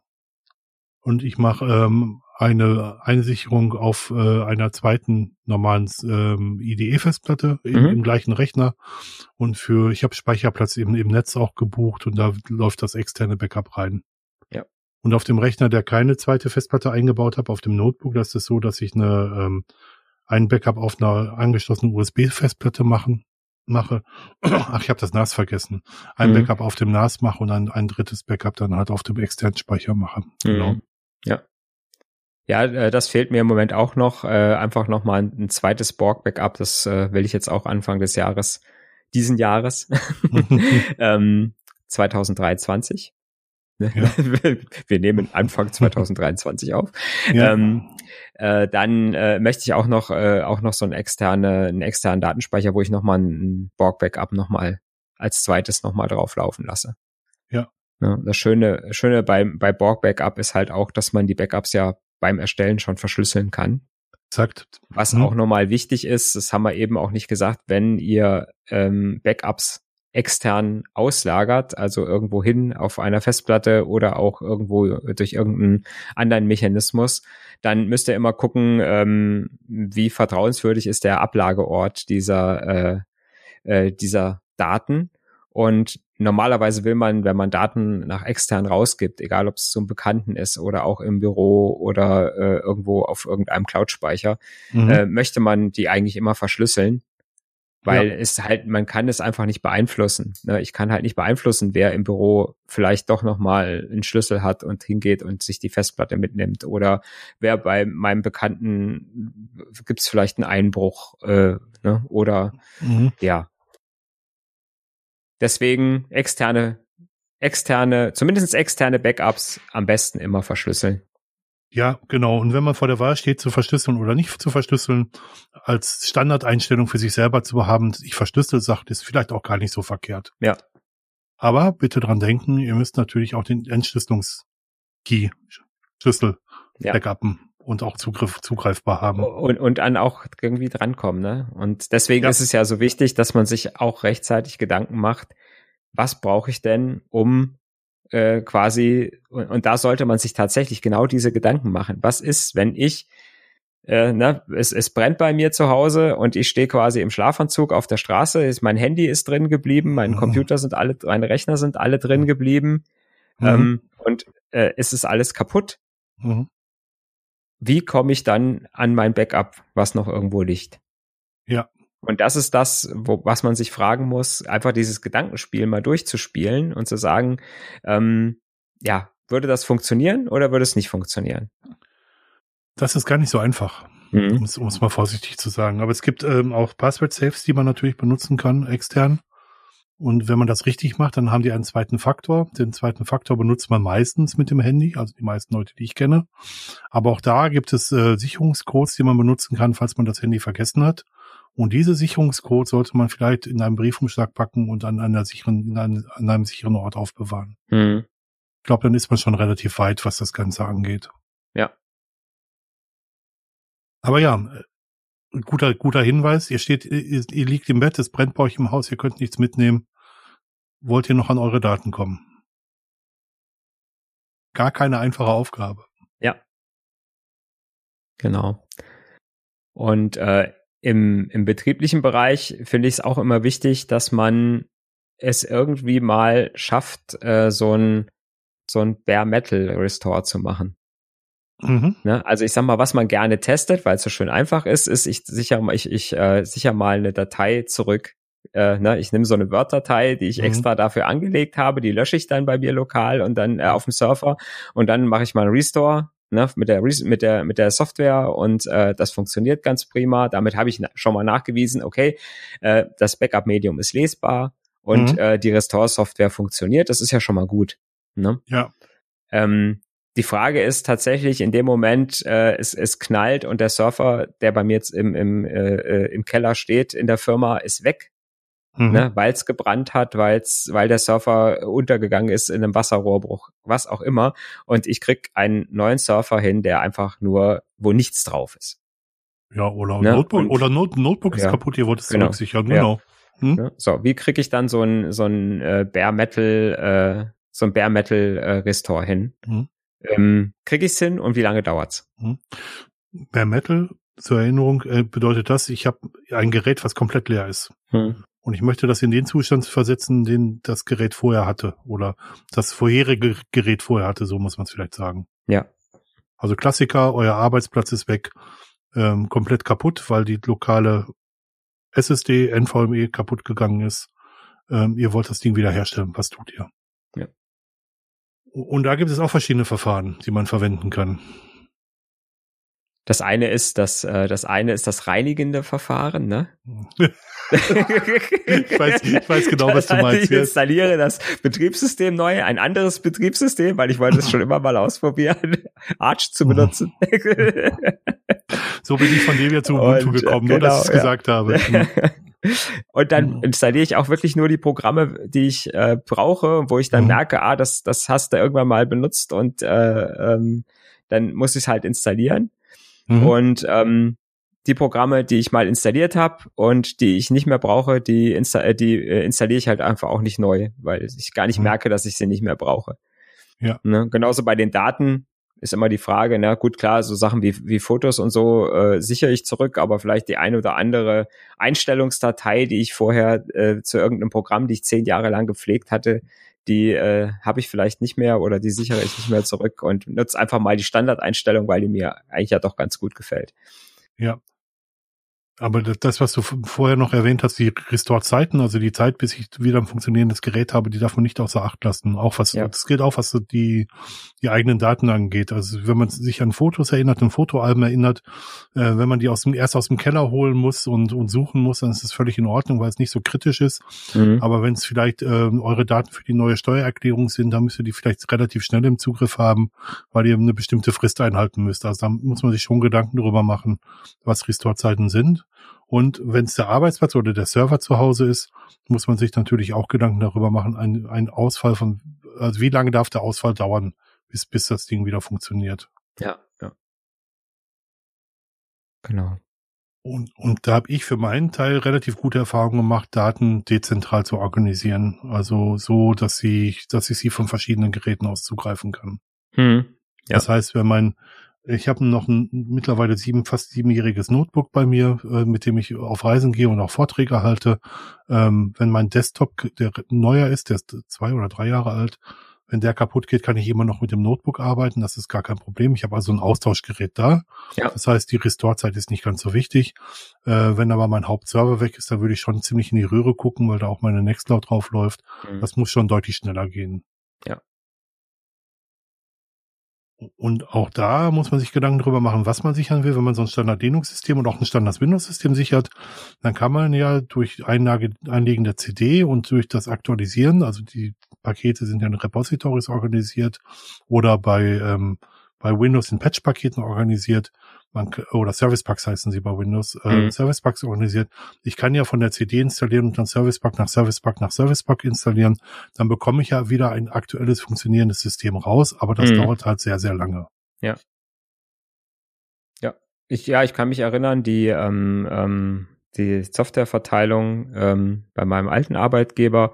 und ich mache ähm, eine Einsicherung auf äh, einer zweiten normalen ähm, IDE-Festplatte mhm. im, im, gleichen Rechner und für ich habe Speicherplatz eben im Netz auch gebucht und da läuft das externe Backup rein. Ja. Und auf dem Rechner, der keine zweite Festplatte eingebaut habe, auf dem Notebook, das ist so, dass ich eine ähm, ein Backup auf einer angeschlossenen USB-Festplatte machen mache, ach, ich habe das NAS vergessen, ein mhm. Backup auf dem NAS mache und ein, ein drittes Backup dann halt auf dem externen Speicher mache. Mhm. Genau. Ja. Ja, äh, das fehlt mir im Moment auch noch. Äh, einfach noch mal ein, zweites Borg-Backup. Das äh, will ich jetzt auch Anfang des Jahres, diesen Jahres, ähm, 2023. Ja. Wir nehmen Anfang 2023 auf. Ja. Ähm, äh, dann äh, möchte ich auch noch äh, auch noch so einen externe einen externen Datenspeicher, wo ich noch mal ein Borg Backup noch mal als zweites noch mal drauf laufen lasse. Ja. ja. Das Schöne Schöne bei bei Borg Backup ist halt auch, dass man die Backups ja beim Erstellen schon verschlüsseln kann. Exakt. Was mhm. auch nochmal wichtig ist, das haben wir eben auch nicht gesagt, wenn ihr ähm, Backups extern auslagert, also irgendwo hin auf einer Festplatte oder auch irgendwo durch irgendeinen anderen Mechanismus, dann müsst ihr immer gucken, ähm, wie vertrauenswürdig ist der Ablageort dieser, äh, äh, dieser Daten. Und normalerweise will man, wenn man Daten nach extern rausgibt, egal ob es zum Bekannten ist oder auch im Büro oder äh, irgendwo auf irgendeinem Cloud-Speicher, mhm. äh, möchte man die eigentlich immer verschlüsseln, weil ja. es halt, man kann es einfach nicht beeinflussen. Ne? Ich kann halt nicht beeinflussen, wer im Büro vielleicht doch nochmal einen Schlüssel hat und hingeht und sich die Festplatte mitnimmt. Oder wer bei meinem Bekannten gibt es vielleicht einen Einbruch äh, ne? oder mhm. ja. Deswegen externe, externe, zumindest externe Backups am besten immer verschlüsseln. Ja, genau. Und wenn man vor der Wahl steht, zu verschlüsseln oder nicht zu verschlüsseln, als Standardeinstellung für sich selber zu haben, ich verschlüssel Sachen, ist vielleicht auch gar nicht so verkehrt. Ja. Aber bitte dran denken, ihr müsst natürlich auch den Entschlüsselungs-Key, Schlüssel ja. backuppen und auch Zugriff, zugreifbar haben. Und, und an auch irgendwie drankommen, ne? Und deswegen ja. ist es ja so wichtig, dass man sich auch rechtzeitig Gedanken macht, was brauche ich denn, um äh, quasi, und, und da sollte man sich tatsächlich genau diese Gedanken machen. Was ist, wenn ich äh, ne, es, es brennt bei mir zu Hause und ich stehe quasi im Schlafanzug auf der Straße. Ist, mein Handy ist drin geblieben, mein mhm. Computer sind alle, meine Rechner sind alle drin geblieben mhm. ähm, und äh, es ist alles kaputt. Mhm. Wie komme ich dann an mein Backup, was noch irgendwo liegt? Ja. Und das ist das, wo, was man sich fragen muss, einfach dieses Gedankenspiel mal durchzuspielen und zu sagen, ähm, ja, würde das funktionieren oder würde es nicht funktionieren? Das ist gar nicht so einfach, mhm. um es mal vorsichtig zu sagen. Aber es gibt ähm, auch Password-Safes, die man natürlich benutzen kann, extern. Und wenn man das richtig macht, dann haben die einen zweiten Faktor. Den zweiten Faktor benutzt man meistens mit dem Handy, also die meisten Leute, die ich kenne. Aber auch da gibt es äh, Sicherungscodes, die man benutzen kann, falls man das Handy vergessen hat. Und diese Sicherungscode sollte man vielleicht in einem Briefumschlag packen und an einer sicheren, in einem, an einem sicheren Ort aufbewahren. Mhm. Ich glaube, dann ist man schon relativ weit, was das Ganze angeht. Ja. Aber ja, guter, guter Hinweis. Ihr steht, ihr, ihr liegt im Bett, es brennt bei euch im Haus, ihr könnt nichts mitnehmen. Wollt ihr noch an eure Daten kommen? Gar keine einfache Aufgabe. Ja. Genau. Und äh, im, im betrieblichen Bereich finde ich es auch immer wichtig, dass man es irgendwie mal schafft, äh, so ein so ein Bare Metal Restore zu machen. Mhm. Ne? Also ich sag mal, was man gerne testet, weil es so schön einfach ist, ist ich sicher ich ich äh, sicher mal eine Datei zurück. Äh, ne? Ich nehme so eine Word-Datei, die ich mhm. extra dafür angelegt habe, die lösche ich dann bei mir lokal und dann äh, auf dem Surfer und dann mache ich mal einen Restore ne, mit der mit der mit der Software und äh, das funktioniert ganz prima. Damit habe ich schon mal nachgewiesen, okay, äh, das Backup-Medium ist lesbar und mhm. äh, die Restore-Software funktioniert. Das ist ja schon mal gut. Ne? Ja. Ähm, die Frage ist tatsächlich in dem Moment, äh, es, es knallt und der Surfer, der bei mir jetzt im, im, äh, äh im Keller steht in der Firma, ist weg. Mhm. Ne, weil es gebrannt hat, weil's, weil der Surfer untergegangen ist in einem Wasserrohrbruch, was auch immer. Und ich krieg einen neuen Surfer hin, der einfach nur, wo nichts drauf ist. Ja, oder ne? Notebook, und, oder Not Notebook ist ja, kaputt, ihr wollt es genau. zurücksichern, genau. Ja. Hm? So, wie krieg ich dann so ein, so ein äh, Bare Metal, äh, so ein Bare Metal äh, Restore hin? Hm. Ähm, krieg ich's hin und wie lange dauert's? Hm. Bare Metal, zur Erinnerung, äh, bedeutet das, ich habe ein Gerät, was komplett leer ist. Hm. Und ich möchte das in den Zustand versetzen, den das Gerät vorher hatte oder das vorherige Gerät vorher hatte, so muss man es vielleicht sagen. Ja. Also Klassiker, euer Arbeitsplatz ist weg, ähm, komplett kaputt, weil die lokale SSD, NVMe kaputt gegangen ist. Ähm, ihr wollt das Ding wiederherstellen. Was tut ihr? Ja. Und da gibt es auch verschiedene Verfahren, die man verwenden kann. Das eine ist das, äh, das eine ist das reinigende Verfahren, ne? ich, weiß, ich weiß genau, was du meinst. Ich installiere das Betriebssystem neu, ein anderes Betriebssystem, weil ich wollte es schon immer mal ausprobieren, Arch zu benutzen. so bin ich von dem ja zu Ubuntu Und, gekommen, genau, nur dass ich es ja. gesagt habe. Und dann mhm. installiere ich auch wirklich nur die Programme, die ich äh, brauche, wo ich dann mhm. merke, ah, das, das hast du irgendwann mal benutzt und äh, ähm, dann muss ich es halt installieren. Mhm. Und ähm, die Programme, die ich mal installiert habe und die ich nicht mehr brauche, die, insta äh, die äh, installiere ich halt einfach auch nicht neu, weil ich gar nicht mhm. merke, dass ich sie nicht mehr brauche. Ja. Ne? Genauso bei den Daten ist immer die Frage, na gut, klar, so Sachen wie, wie Fotos und so äh, sichere ich zurück, aber vielleicht die eine oder andere Einstellungsdatei, die ich vorher äh, zu irgendeinem Programm, die ich zehn Jahre lang gepflegt hatte, die äh, habe ich vielleicht nicht mehr oder die sichere ich nicht mehr zurück und nutze einfach mal die Standardeinstellung, weil die mir eigentlich ja doch ganz gut gefällt. Ja, aber das, was du vorher noch erwähnt hast, die Restore-Zeiten, also die Zeit, bis ich wieder ein funktionierendes Gerät habe, die darf man nicht außer Acht lassen. Auch was, ja. das gilt auch, was die, die eigenen Daten angeht. Also wenn man sich an Fotos erinnert, an Fotoalben erinnert, äh, wenn man die aus dem, erst aus dem Keller holen muss und, und suchen muss, dann ist es völlig in Ordnung, weil es nicht so kritisch ist. Mhm. Aber wenn es vielleicht äh, eure Daten für die neue Steuererklärung sind, dann müsst ihr die vielleicht relativ schnell im Zugriff haben, weil ihr eine bestimmte Frist einhalten müsst. Also da muss man sich schon Gedanken darüber machen, was Restore-Zeiten sind. Und wenn es der Arbeitsplatz oder der Server zu Hause ist, muss man sich natürlich auch Gedanken darüber machen, ein, ein Ausfall von, also wie lange darf der Ausfall dauern, bis, bis das Ding wieder funktioniert. Ja, ja. Genau. Und, und da habe ich für meinen Teil relativ gute Erfahrungen gemacht, Daten dezentral zu organisieren. Also so, dass sie, dass ich sie von verschiedenen Geräten aus zugreifen kann. Hm, ja. Das heißt, wenn mein, ich habe noch ein mittlerweile sieben, fast siebenjähriges Notebook bei mir, äh, mit dem ich auf Reisen gehe und auch Vorträge halte. Ähm, wenn mein Desktop, der neuer ist, der ist zwei oder drei Jahre alt, wenn der kaputt geht, kann ich immer noch mit dem Notebook arbeiten. Das ist gar kein Problem. Ich habe also ein Austauschgerät da. Ja. Das heißt, die Restore-Zeit ist nicht ganz so wichtig. Äh, wenn aber mein Hauptserver weg ist, dann würde ich schon ziemlich in die Röhre gucken, weil da auch meine Nextcloud drauf läuft. Mhm. Das muss schon deutlich schneller gehen. Ja. Und auch da muss man sich Gedanken darüber machen, was man sichern will. Wenn man so ein Standard-Linux-System und auch ein Standard-Windows-System sichert, dann kann man ja durch Einlage, Einlegen der CD und durch das Aktualisieren, also die Pakete sind ja in Repositories organisiert oder bei, ähm, bei Windows in Patch-Paketen organisiert, man, oder Service Packs heißen sie bei Windows, äh, mhm. Service Packs organisiert. Ich kann ja von der CD installieren und dann Service Pack nach Service Pack nach Service Pack installieren. Dann bekomme ich ja wieder ein aktuelles funktionierendes System raus, aber das mhm. dauert halt sehr, sehr lange. Ja. Ja. Ich, ja, ich kann mich erinnern, die, ähm, ähm, die Softwareverteilung ähm, bei meinem alten Arbeitgeber,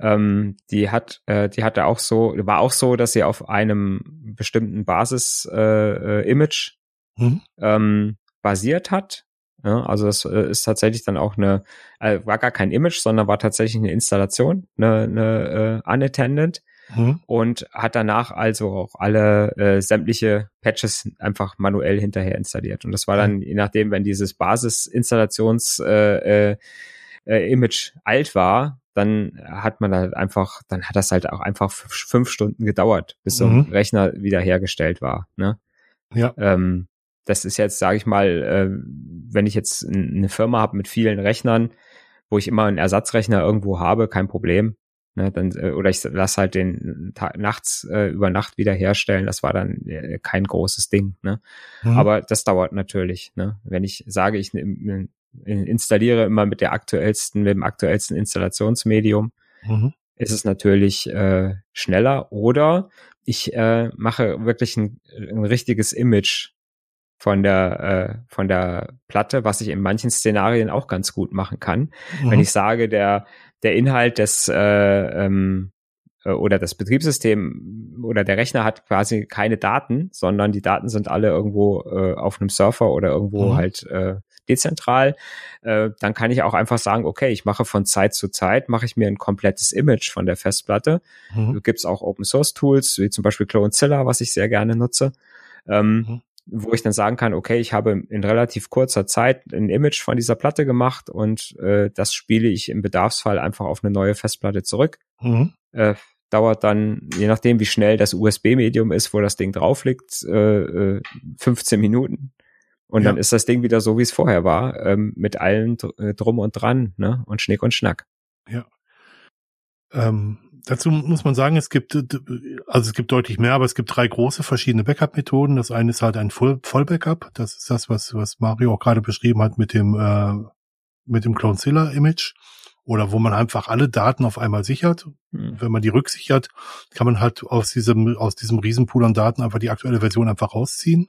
ähm, die hat, äh, die hatte auch so, war auch so, dass sie auf einem bestimmten Basis-Image äh, äh, mhm. ähm, basiert hat. Ja, also das äh, ist tatsächlich dann auch eine, äh, war gar kein Image, sondern war tatsächlich eine Installation, eine, eine äh, unattended mhm. und hat danach also auch alle äh, sämtliche Patches einfach manuell hinterher installiert. Und das war dann, mhm. je nachdem, wenn dieses Basis-Installations äh, äh, äh, Image alt war, dann hat man halt einfach, dann hat das halt auch einfach fünf Stunden gedauert, bis so ein mhm. Rechner wiederhergestellt war. Ne? Ja. Ähm, das ist jetzt, sage ich mal, äh, wenn ich jetzt eine Firma habe mit vielen Rechnern, wo ich immer einen Ersatzrechner irgendwo habe, kein Problem. Ne, dann, äh, oder ich lasse halt den Tag, nachts äh, über Nacht wieder herstellen. Das war dann äh, kein großes Ding. Ne? Mhm. Aber das dauert natürlich. Ne? Wenn ich sage, ich installiere immer mit der aktuellsten, mit dem aktuellsten Installationsmedium, mhm. ist es natürlich äh, schneller. Oder ich äh, mache wirklich ein, ein richtiges Image von der äh, von der Platte, was ich in manchen Szenarien auch ganz gut machen kann. Mhm. Wenn ich sage, der der Inhalt des äh, ähm, äh, oder das Betriebssystem oder der Rechner hat quasi keine Daten, sondern die Daten sind alle irgendwo äh, auf einem Surfer oder irgendwo mhm. halt äh, dezentral, äh, dann kann ich auch einfach sagen, okay, ich mache von Zeit zu Zeit, mache ich mir ein komplettes Image von der Festplatte. Mhm. Gibt es auch Open Source Tools, wie zum Beispiel Clonezilla, was ich sehr gerne nutze. Ähm, mhm wo ich dann sagen kann, okay, ich habe in relativ kurzer Zeit ein Image von dieser Platte gemacht und äh, das spiele ich im Bedarfsfall einfach auf eine neue Festplatte zurück. Mhm. Äh, dauert dann, je nachdem wie schnell das USB-Medium ist, wo das Ding drauf liegt, äh, 15 äh, Minuten. Und ja. dann ist das Ding wieder so, wie es vorher war, ähm, mit allem äh, drum und dran, ne? Und Schnick und Schnack. Ja. Ähm, dazu muss man sagen, es gibt, also es gibt deutlich mehr, aber es gibt drei große verschiedene Backup-Methoden. Das eine ist halt ein Voll-Backup. Das ist das, was, was Mario auch gerade beschrieben hat mit dem, äh, mit dem Clonezilla-Image. Oder wo man einfach alle Daten auf einmal sichert. Mhm. Wenn man die rücksichert, kann man halt aus diesem, aus diesem Riesenpool an Daten einfach die aktuelle Version einfach rausziehen.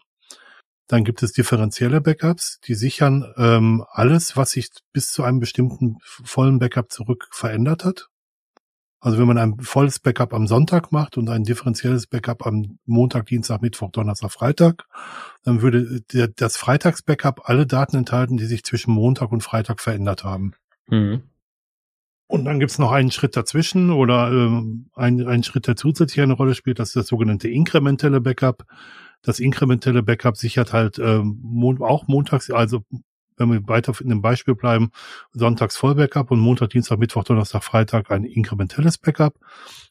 Dann gibt es differenzielle Backups, die sichern ähm, alles, was sich bis zu einem bestimmten vollen Backup zurück verändert hat. Also wenn man ein volles Backup am Sonntag macht und ein differenzielles Backup am Montag, Dienstag, Mittwoch, Donnerstag, Freitag, dann würde der, das Freitags-Backup alle Daten enthalten, die sich zwischen Montag und Freitag verändert haben. Mhm. Und dann gibt's noch einen Schritt dazwischen oder ähm, ein, ein Schritt, der zusätzlich eine Rolle spielt, das ist das sogenannte inkrementelle Backup. Das inkrementelle Backup sichert halt ähm, auch montags, also wenn wir weiter in dem Beispiel bleiben, sonntags Vollbackup und Montag, Dienstag, Mittwoch, Donnerstag, Freitag ein inkrementelles Backup.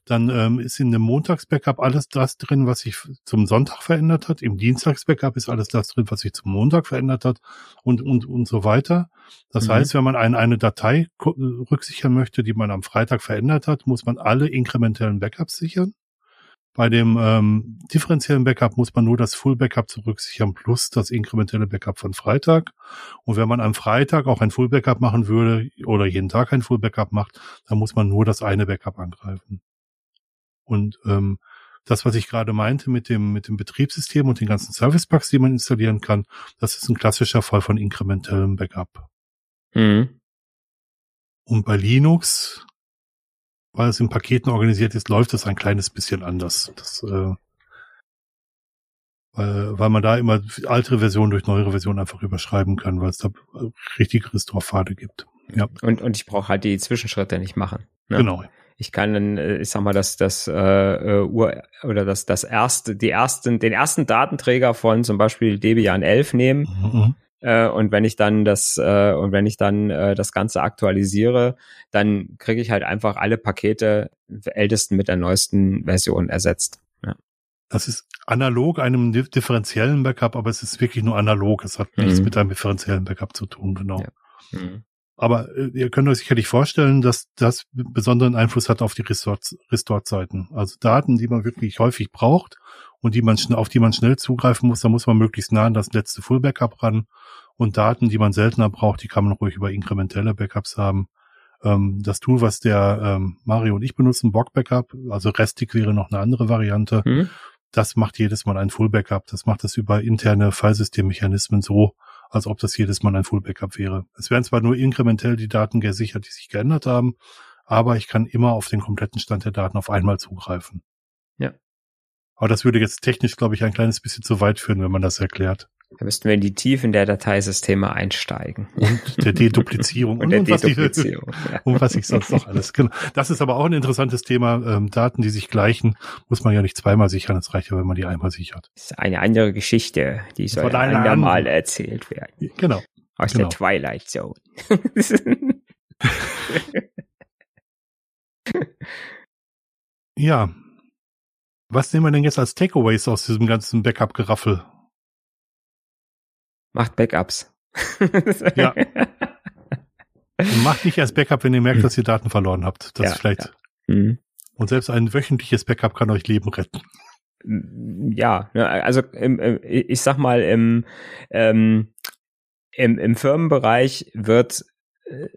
Dann ähm, ist in dem Montags-Backup alles das drin, was sich zum Sonntag verändert hat. Im Dienstags-Backup ist alles das drin, was sich zum Montag verändert hat und, und, und so weiter. Das mhm. heißt, wenn man ein, eine Datei rücksichern möchte, die man am Freitag verändert hat, muss man alle inkrementellen Backups sichern. Bei dem ähm, differenziellen Backup muss man nur das Full Backup zurücksichern plus das inkrementelle Backup von Freitag. Und wenn man am Freitag auch ein Full Backup machen würde oder jeden Tag ein Full Backup macht, dann muss man nur das eine Backup angreifen. Und ähm, das, was ich gerade meinte mit dem, mit dem Betriebssystem und den ganzen Service Packs, die man installieren kann, das ist ein klassischer Fall von inkrementellem Backup. Mhm. Und bei Linux weil es in Paketen organisiert ist, läuft es ein kleines bisschen anders. Das, äh, weil, weil man da immer alte Versionen durch neuere Versionen einfach überschreiben kann, weil es da richtige Restore-Pfade gibt. Ja. Und, und ich brauche halt die Zwischenschritte nicht machen. Ne? Genau. Ich kann dann, äh, ich sag mal, dass das äh, äh, Ur oder das das erste, die ersten, den ersten Datenträger von zum Beispiel Debian 11 nehmen mhm. Äh, und wenn ich dann das äh, und wenn ich dann äh, das Ganze aktualisiere, dann kriege ich halt einfach alle Pakete ältesten mit der neuesten Version ersetzt. Ja. Das ist analog einem differenziellen Backup, aber es ist wirklich nur analog. Es hat nichts mhm. mit einem differenziellen Backup zu tun, genau. Ja. Mhm. Aber äh, ihr könnt euch sicherlich vorstellen, dass das besonderen Einfluss hat auf die Restore-Zeiten. Also Daten, die man wirklich häufig braucht und die man auf die man schnell zugreifen muss, da muss man möglichst nah an das letzte Full-Backup ran. Und Daten, die man seltener braucht, die kann man ruhig über inkrementelle Backups haben. Ähm, das Tool, was der ähm, Mario und ich benutzen, Bock Backup, also Restic wäre noch eine andere Variante. Mhm. das macht jedes Mal ein Full Backup. Das macht es über interne Filesystemmechanismen so, als ob das jedes Mal ein Full Backup wäre. Es werden zwar nur inkrementell die Daten gesichert, die sich geändert haben, aber ich kann immer auf den kompletten Stand der Daten auf einmal zugreifen. Ja. Aber das würde jetzt technisch, glaube ich, ein kleines bisschen zu weit führen, wenn man das erklärt. Da müssten wir in die Tiefen der Dateisysteme einsteigen. Und der Deduplizierung. und, und, der Deduplizierung. Was ich, und was ich sonst noch alles. Genau. Das ist aber auch ein interessantes Thema. Ähm, Daten, die sich gleichen, muss man ja nicht zweimal sichern. Es reicht ja, wenn man die einmal sichert. Das ist eine andere Geschichte, die soll ein andermal erzählt werden. Genau. Aus genau. der Twilight Zone. ja. Was nehmen wir denn jetzt als Takeaways aus diesem ganzen Backup-Geraffel? Macht Backups. ja. Macht nicht erst Backup, wenn ihr merkt, dass ihr Daten verloren habt. Das ja, vielleicht. Ja. Mhm. Und selbst ein wöchentliches Backup kann euch Leben retten. Ja, ne, also ich sag mal, im, ähm, im, im Firmenbereich wird äh,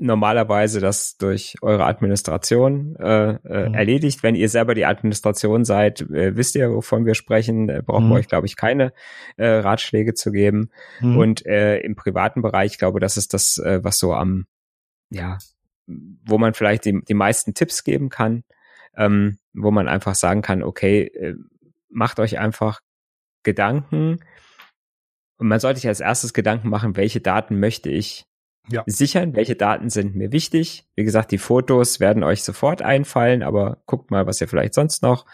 normalerweise das durch eure Administration äh, äh, mhm. erledigt. Wenn ihr selber die Administration seid, äh, wisst ihr, wovon wir sprechen. Äh, brauchen mhm. wir euch, glaube ich, keine äh, Ratschläge zu geben. Mhm. Und äh, im privaten Bereich, glaube das ist das, äh, was so am, ja, wo man vielleicht die, die meisten Tipps geben kann, ähm, wo man einfach sagen kann, okay, äh, macht euch einfach Gedanken. Und man sollte sich als erstes Gedanken machen, welche Daten möchte ich ja. sichern, welche Daten sind mir wichtig. Wie gesagt, die Fotos werden euch sofort einfallen, aber guckt mal, was ihr vielleicht sonst noch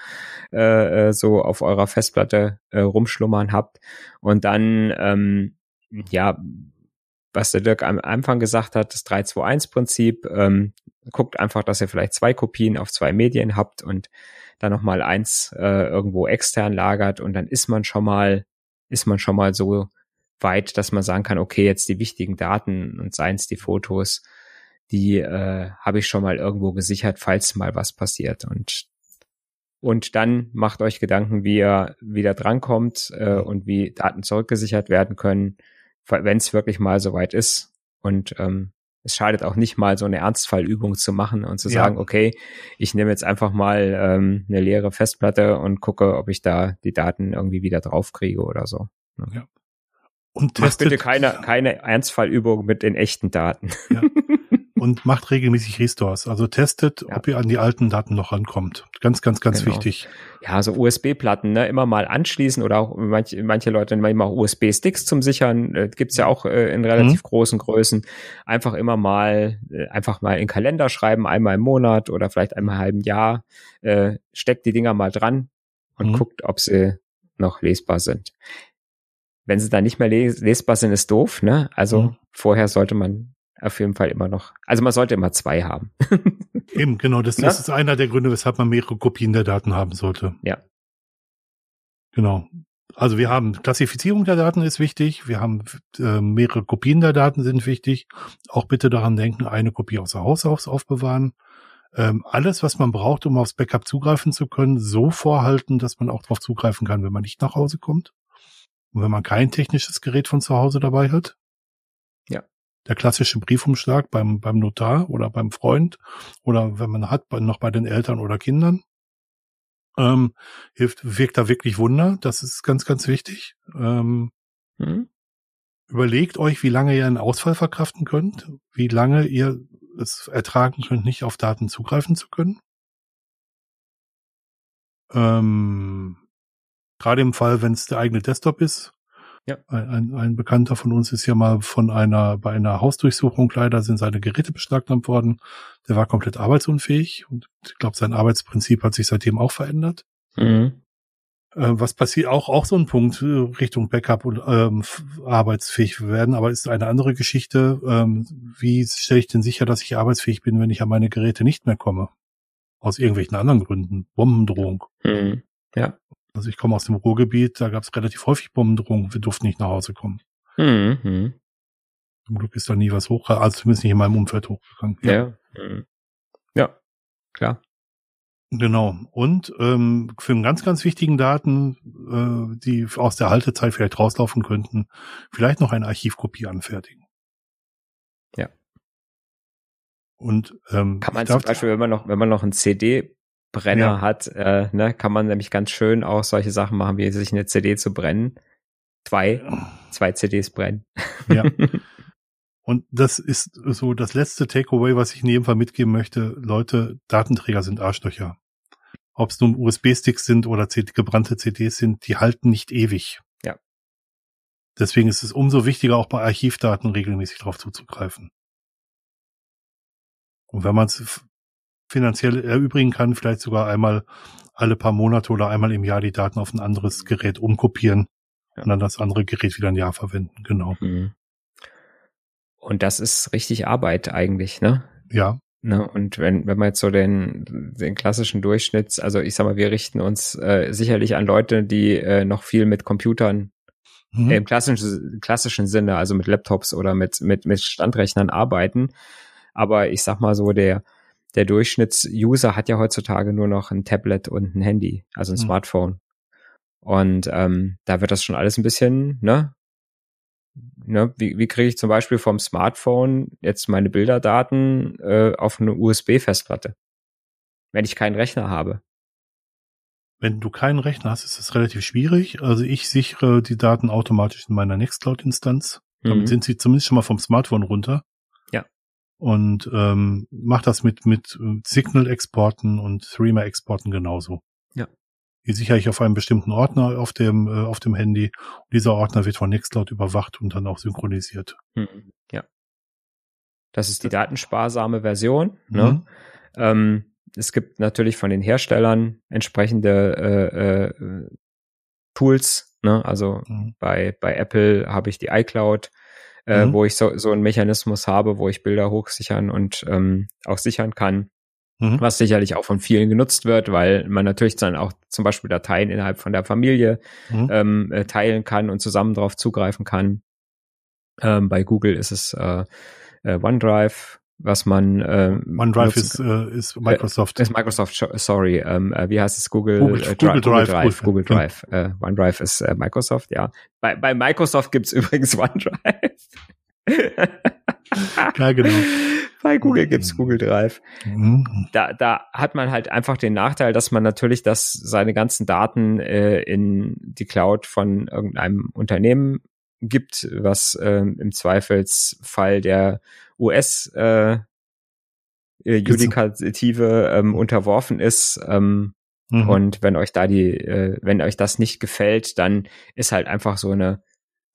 äh, äh, so auf eurer Festplatte äh, rumschlummern habt. Und dann, ähm, ja, was der Dirk am Anfang gesagt hat, das 3-2-1-Prinzip, ähm, guckt einfach, dass ihr vielleicht zwei Kopien auf zwei Medien habt und dann nochmal eins äh, irgendwo extern lagert und dann ist man schon mal, ist man schon mal so weit, dass man sagen kann, okay, jetzt die wichtigen Daten und seien es die Fotos, die äh, habe ich schon mal irgendwo gesichert, falls mal was passiert. Und und dann macht euch Gedanken, wie ihr wieder drankommt äh, und wie Daten zurückgesichert werden können, wenn es wirklich mal soweit ist. Und ähm, es schadet auch nicht mal, so eine Ernstfallübung zu machen und zu ja. sagen, okay, ich nehme jetzt einfach mal ähm, eine leere Festplatte und gucke, ob ich da die Daten irgendwie wieder draufkriege oder so. Ja. Und testet, macht bitte keine, keine Ernstfallübung mit den echten Daten. Ja. Und macht regelmäßig Restores. Also testet, ja. ob ihr an die alten Daten noch rankommt. Ganz, ganz, ganz genau. wichtig. Ja, so USB-Platten, ne, immer mal anschließen oder auch manche, manche Leute nehmen auch USB-Sticks zum Sichern. Äh, gibt's ja auch äh, in relativ mhm. großen Größen. Einfach immer mal, äh, einfach mal in Kalender schreiben, einmal im Monat oder vielleicht einmal im halben Jahr. Äh, steckt die Dinger mal dran und mhm. guckt, ob sie noch lesbar sind wenn sie dann nicht mehr les lesbar sind, ist doof, ne? Also mhm. vorher sollte man auf jeden Fall immer noch, also man sollte immer zwei haben. Eben, genau, das, das ist einer der Gründe, weshalb man mehrere Kopien der Daten haben sollte. Ja. Genau. Also wir haben Klassifizierung der Daten ist wichtig, wir haben äh, mehrere Kopien der Daten sind wichtig. Auch bitte daran denken, eine Kopie außer Haus aufbewahren. Ähm, alles, was man braucht, um aufs Backup zugreifen zu können, so vorhalten, dass man auch darauf zugreifen kann, wenn man nicht nach Hause kommt. Und wenn man kein technisches Gerät von zu Hause dabei hat, ja. der klassische Briefumschlag beim, beim Notar oder beim Freund oder wenn man hat, noch bei den Eltern oder Kindern, ähm, hilft, wirkt da wirklich Wunder. Das ist ganz, ganz wichtig. Ähm, mhm. Überlegt euch, wie lange ihr einen Ausfall verkraften könnt, wie lange ihr es ertragen könnt, nicht auf Daten zugreifen zu können. Ähm, Gerade im Fall, wenn es der eigene Desktop ist. Ja. Ein, ein, ein Bekannter von uns ist ja mal von einer, bei einer Hausdurchsuchung leider sind seine Geräte beschlagnahmt worden. Der war komplett arbeitsunfähig und ich glaube, sein Arbeitsprinzip hat sich seitdem auch verändert. Mhm. Äh, was passiert auch, auch so ein Punkt äh, Richtung Backup und ähm, arbeitsfähig werden, aber ist eine andere Geschichte. Ähm, wie stelle ich denn sicher, dass ich arbeitsfähig bin, wenn ich an meine Geräte nicht mehr komme? Aus irgendwelchen anderen Gründen. Bombendrohung. Mhm. Ja. Also ich komme aus dem Ruhrgebiet, da gab es relativ häufig Bombendrohungen, wir durften nicht nach Hause kommen. Mhm. Zum Glück ist da nie was hochgegangen, also zumindest nicht in meinem Umfeld hochgegangen. Ja, ja, mhm. ja klar. Genau. Und ähm, für einen ganz, ganz wichtigen Daten, äh, die aus der Haltezeit vielleicht rauslaufen könnten, vielleicht noch eine Archivkopie anfertigen. Ja. Und ähm, kann man zum Beispiel, wenn man noch, wenn man noch ein CD Brenner ja. hat, äh, ne, kann man nämlich ganz schön auch solche Sachen machen, wie sich eine CD zu brennen. Zwei, zwei CDs brennen. Ja. Und das ist so das letzte Takeaway, was ich in jedem Fall mitgeben möchte. Leute, Datenträger sind Arschlöcher. Ob es nun USB-Sticks sind oder gebrannte CDs sind, die halten nicht ewig. Ja. Deswegen ist es umso wichtiger, auch bei Archivdaten regelmäßig drauf zuzugreifen. Und wenn man es finanziell erübrigen kann, vielleicht sogar einmal alle paar Monate oder einmal im Jahr die Daten auf ein anderes Gerät umkopieren ja. und dann das andere Gerät wieder ein Jahr verwenden. Genau. Mhm. Und das ist richtig Arbeit eigentlich, ne? Ja. Ne, und wenn, wenn man jetzt so den, den klassischen Durchschnitts, also ich sag mal, wir richten uns äh, sicherlich an Leute, die äh, noch viel mit Computern mhm. äh, im klassischen, klassischen Sinne, also mit Laptops oder mit, mit, mit Standrechnern arbeiten. Aber ich sag mal so, der, der Durchschnittsuser hat ja heutzutage nur noch ein Tablet und ein Handy, also ein mhm. Smartphone. Und ähm, da wird das schon alles ein bisschen, ne, ne, wie, wie kriege ich zum Beispiel vom Smartphone jetzt meine Bilderdaten äh, auf eine USB-Festplatte, wenn ich keinen Rechner habe? Wenn du keinen Rechner hast, ist es relativ schwierig. Also ich sichere die Daten automatisch in meiner Nextcloud-Instanz. Damit mhm. sind sie zumindest schon mal vom Smartphone runter. Ja. Und ähm, mach das mit, mit äh, Signal-Exporten und Threema-Exporten genauso. Die sichere ich auf einem bestimmten Ordner auf dem, äh, auf dem Handy. Und dieser Ordner wird von Nextcloud überwacht und dann auch synchronisiert. Mhm. Ja. Das ist die datensparsame Version. Ne? Mhm. Ähm, es gibt natürlich von den Herstellern entsprechende äh, äh, Tools. Ne? Also mhm. bei, bei Apple habe ich die iCloud, äh, mhm. wo ich so, so einen Mechanismus habe, wo ich Bilder hochsichern und ähm, auch sichern kann mhm. was sicherlich auch von vielen genutzt wird, weil man natürlich dann auch zum Beispiel Dateien innerhalb von der Familie mhm. ähm, äh, teilen kann und zusammen darauf zugreifen kann. Ähm, bei Google ist es äh, äh, OneDrive, was man äh, OneDrive ist, äh, ist Microsoft. Äh, ist Microsoft, sorry, ähm, äh, wie heißt es? Google, Google, äh, Google, Google Drive. Drive Google Drive. Äh, OneDrive ist äh, Microsoft, ja. Bei, bei Microsoft gibt's übrigens OneDrive. ja, genau. Bei Google gibt's mhm. Google Drive. Mhm. Da, da hat man halt einfach den Nachteil, dass man natürlich das, seine ganzen Daten äh, in die Cloud von irgendeinem Unternehmen gibt, was äh, im Zweifelsfall der US äh, äh Judikative ähm, unterworfen ist. Ähm, mhm. Und wenn euch da die, äh, wenn euch das nicht gefällt, dann ist halt einfach so eine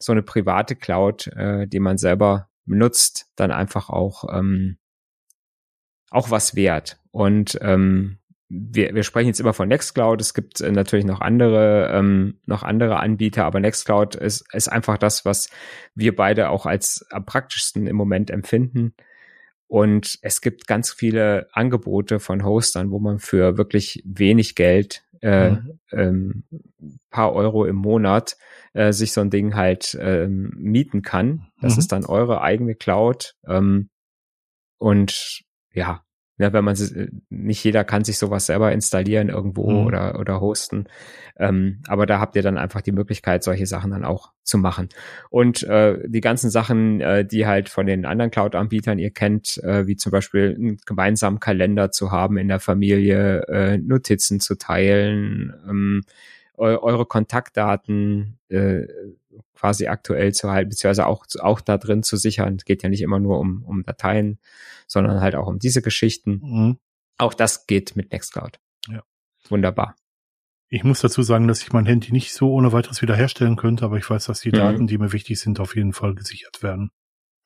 so eine private Cloud, äh, die man selber benutzt, dann einfach auch, ähm, auch was wert. Und ähm, wir, wir sprechen jetzt immer von Nextcloud. Es gibt äh, natürlich noch andere, ähm, noch andere Anbieter, aber Nextcloud ist, ist einfach das, was wir beide auch als am praktischsten im Moment empfinden. Und es gibt ganz viele Angebote von Hostern, wo man für wirklich wenig Geld, äh, mhm. ähm, paar Euro im Monat, äh, sich so ein Ding halt ähm, mieten kann. Das mhm. ist dann eure eigene Cloud. Ähm, und ja, ja, wenn man nicht jeder kann sich sowas selber installieren irgendwo mhm. oder oder hosten, ähm, aber da habt ihr dann einfach die Möglichkeit, solche Sachen dann auch zu machen. Und äh, die ganzen Sachen, äh, die halt von den anderen Cloud-Anbietern ihr kennt, äh, wie zum Beispiel einen gemeinsamen Kalender zu haben in der Familie, äh, Notizen zu teilen, ähm, eure Kontaktdaten äh, quasi aktuell zu halten, beziehungsweise auch, auch da drin zu sichern. Es geht ja nicht immer nur um, um Dateien, sondern halt auch um diese Geschichten. Mhm. Auch das geht mit Nextcloud. Ja. Wunderbar. Ich muss dazu sagen, dass ich mein Handy nicht so ohne weiteres wiederherstellen könnte, aber ich weiß, dass die mhm. Daten, die mir wichtig sind, auf jeden Fall gesichert werden.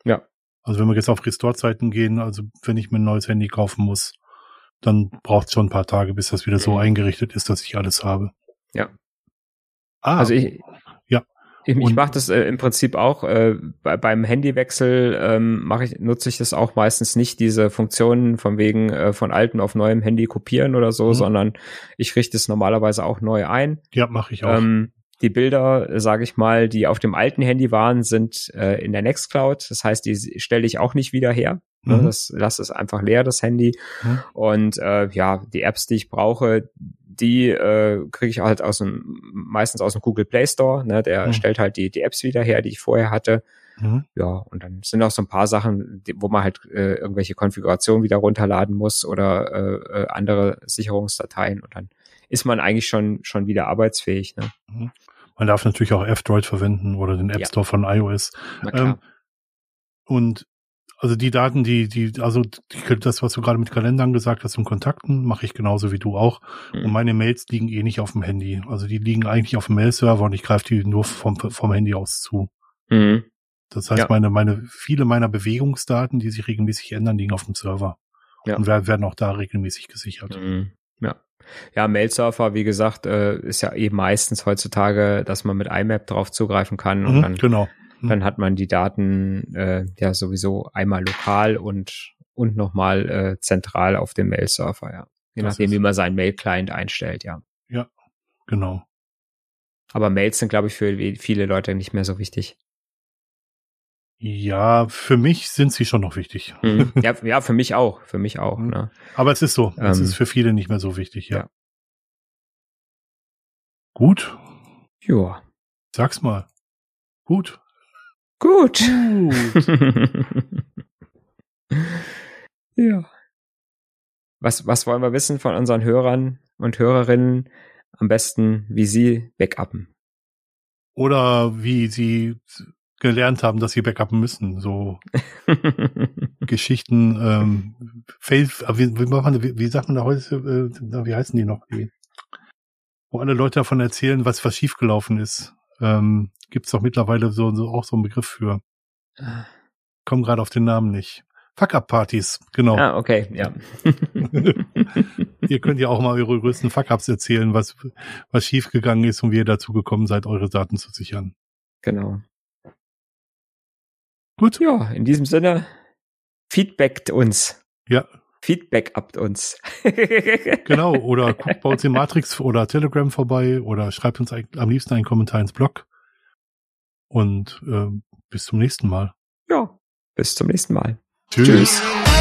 Ja. Also wenn wir jetzt auf Restore-Zeiten gehen, also wenn ich mir ein neues Handy kaufen muss, dann braucht es schon ein paar Tage, bis das wieder so mhm. eingerichtet ist, dass ich alles habe. Ja. Ah, also ich, ja. Ich, ich mache das äh, im Prinzip auch äh, bei, beim Handywechsel ähm, mache ich nutze ich das auch meistens nicht diese Funktionen von wegen äh, von altem auf neuem Handy kopieren oder so, mhm. sondern ich richte es normalerweise auch neu ein. Ja, mache ich auch. Ähm, die Bilder, sage ich mal, die auf dem alten Handy waren, sind äh, in der Nextcloud. Das heißt, die stelle ich auch nicht wieder her. Ne? Mhm. Das lasse es einfach leer, das Handy. Mhm. Und äh, ja, die Apps, die ich brauche, die äh, kriege ich halt aus dem, meistens aus dem Google Play Store. Ne? Der mhm. stellt halt die, die Apps wieder her, die ich vorher hatte. Mhm. Ja, und dann sind auch so ein paar Sachen, wo man halt äh, irgendwelche Konfigurationen wieder runterladen muss oder äh, äh, andere Sicherungsdateien und dann ist man eigentlich schon schon wieder arbeitsfähig. Ne? Mhm. Man darf natürlich auch F-Droid verwenden oder den App Store ja. von iOS. Ähm, und also die Daten, die, die, also das, was du gerade mit Kalendern gesagt hast und Kontakten, mache ich genauso wie du auch. Mhm. Und meine Mails liegen eh nicht auf dem Handy. Also die liegen eigentlich auf dem Mail-Server und ich greife die nur vom, vom Handy aus zu. Mhm. Das heißt, ja. meine, meine, viele meiner Bewegungsdaten, die sich regelmäßig ändern, liegen auf dem Server. Ja. Und werden auch da regelmäßig gesichert. Mhm. Ja. Ja, Mail-Server, wie gesagt, äh, ist ja eben meistens heutzutage, dass man mit IMAP drauf zugreifen kann und mhm, dann genau hm. Dann hat man die Daten äh, ja sowieso einmal lokal und, und nochmal äh, zentral auf dem Mail-Server, ja. Je das nachdem, wie man seinen Mail-Client einstellt, ja. Ja, genau. Aber Mails sind, glaube ich, für viele Leute nicht mehr so wichtig. Ja, für mich sind sie schon noch wichtig. Mhm. Ja, ja, für mich auch, für mich auch. Mhm. Ne? Aber es ist so, ähm, es ist für viele nicht mehr so wichtig, ja. ja. Gut. Ja. Sag's mal. Gut. Gut. ja. Was, was wollen wir wissen von unseren Hörern und Hörerinnen? Am besten, wie sie backuppen. Oder wie sie gelernt haben, dass sie backuppen müssen. So Geschichten, ähm, Fail, wie, wie, man, wie, wie sagt man da heute, äh, wie heißen die noch? Die, wo alle Leute davon erzählen, was, was schiefgelaufen ist. Ähm, Gibt es doch mittlerweile so, so auch so einen Begriff für. Komm gerade auf den Namen nicht. Fuck-Up-Partys, genau. Ah, okay, ja. ihr könnt ja auch mal eure größten Fuck-Ups erzählen, was, was schiefgegangen ist und wie ihr dazu gekommen seid, eure Daten zu sichern. Genau. Gut. Ja, in diesem Sinne, feedbackt uns. Ja. Feedback abt uns. genau, oder guckt bei uns in Matrix oder Telegram vorbei oder schreibt uns am liebsten einen Kommentar ins Blog. Und äh, bis zum nächsten Mal. Ja, bis zum nächsten Mal. Tschüss. Tschüss.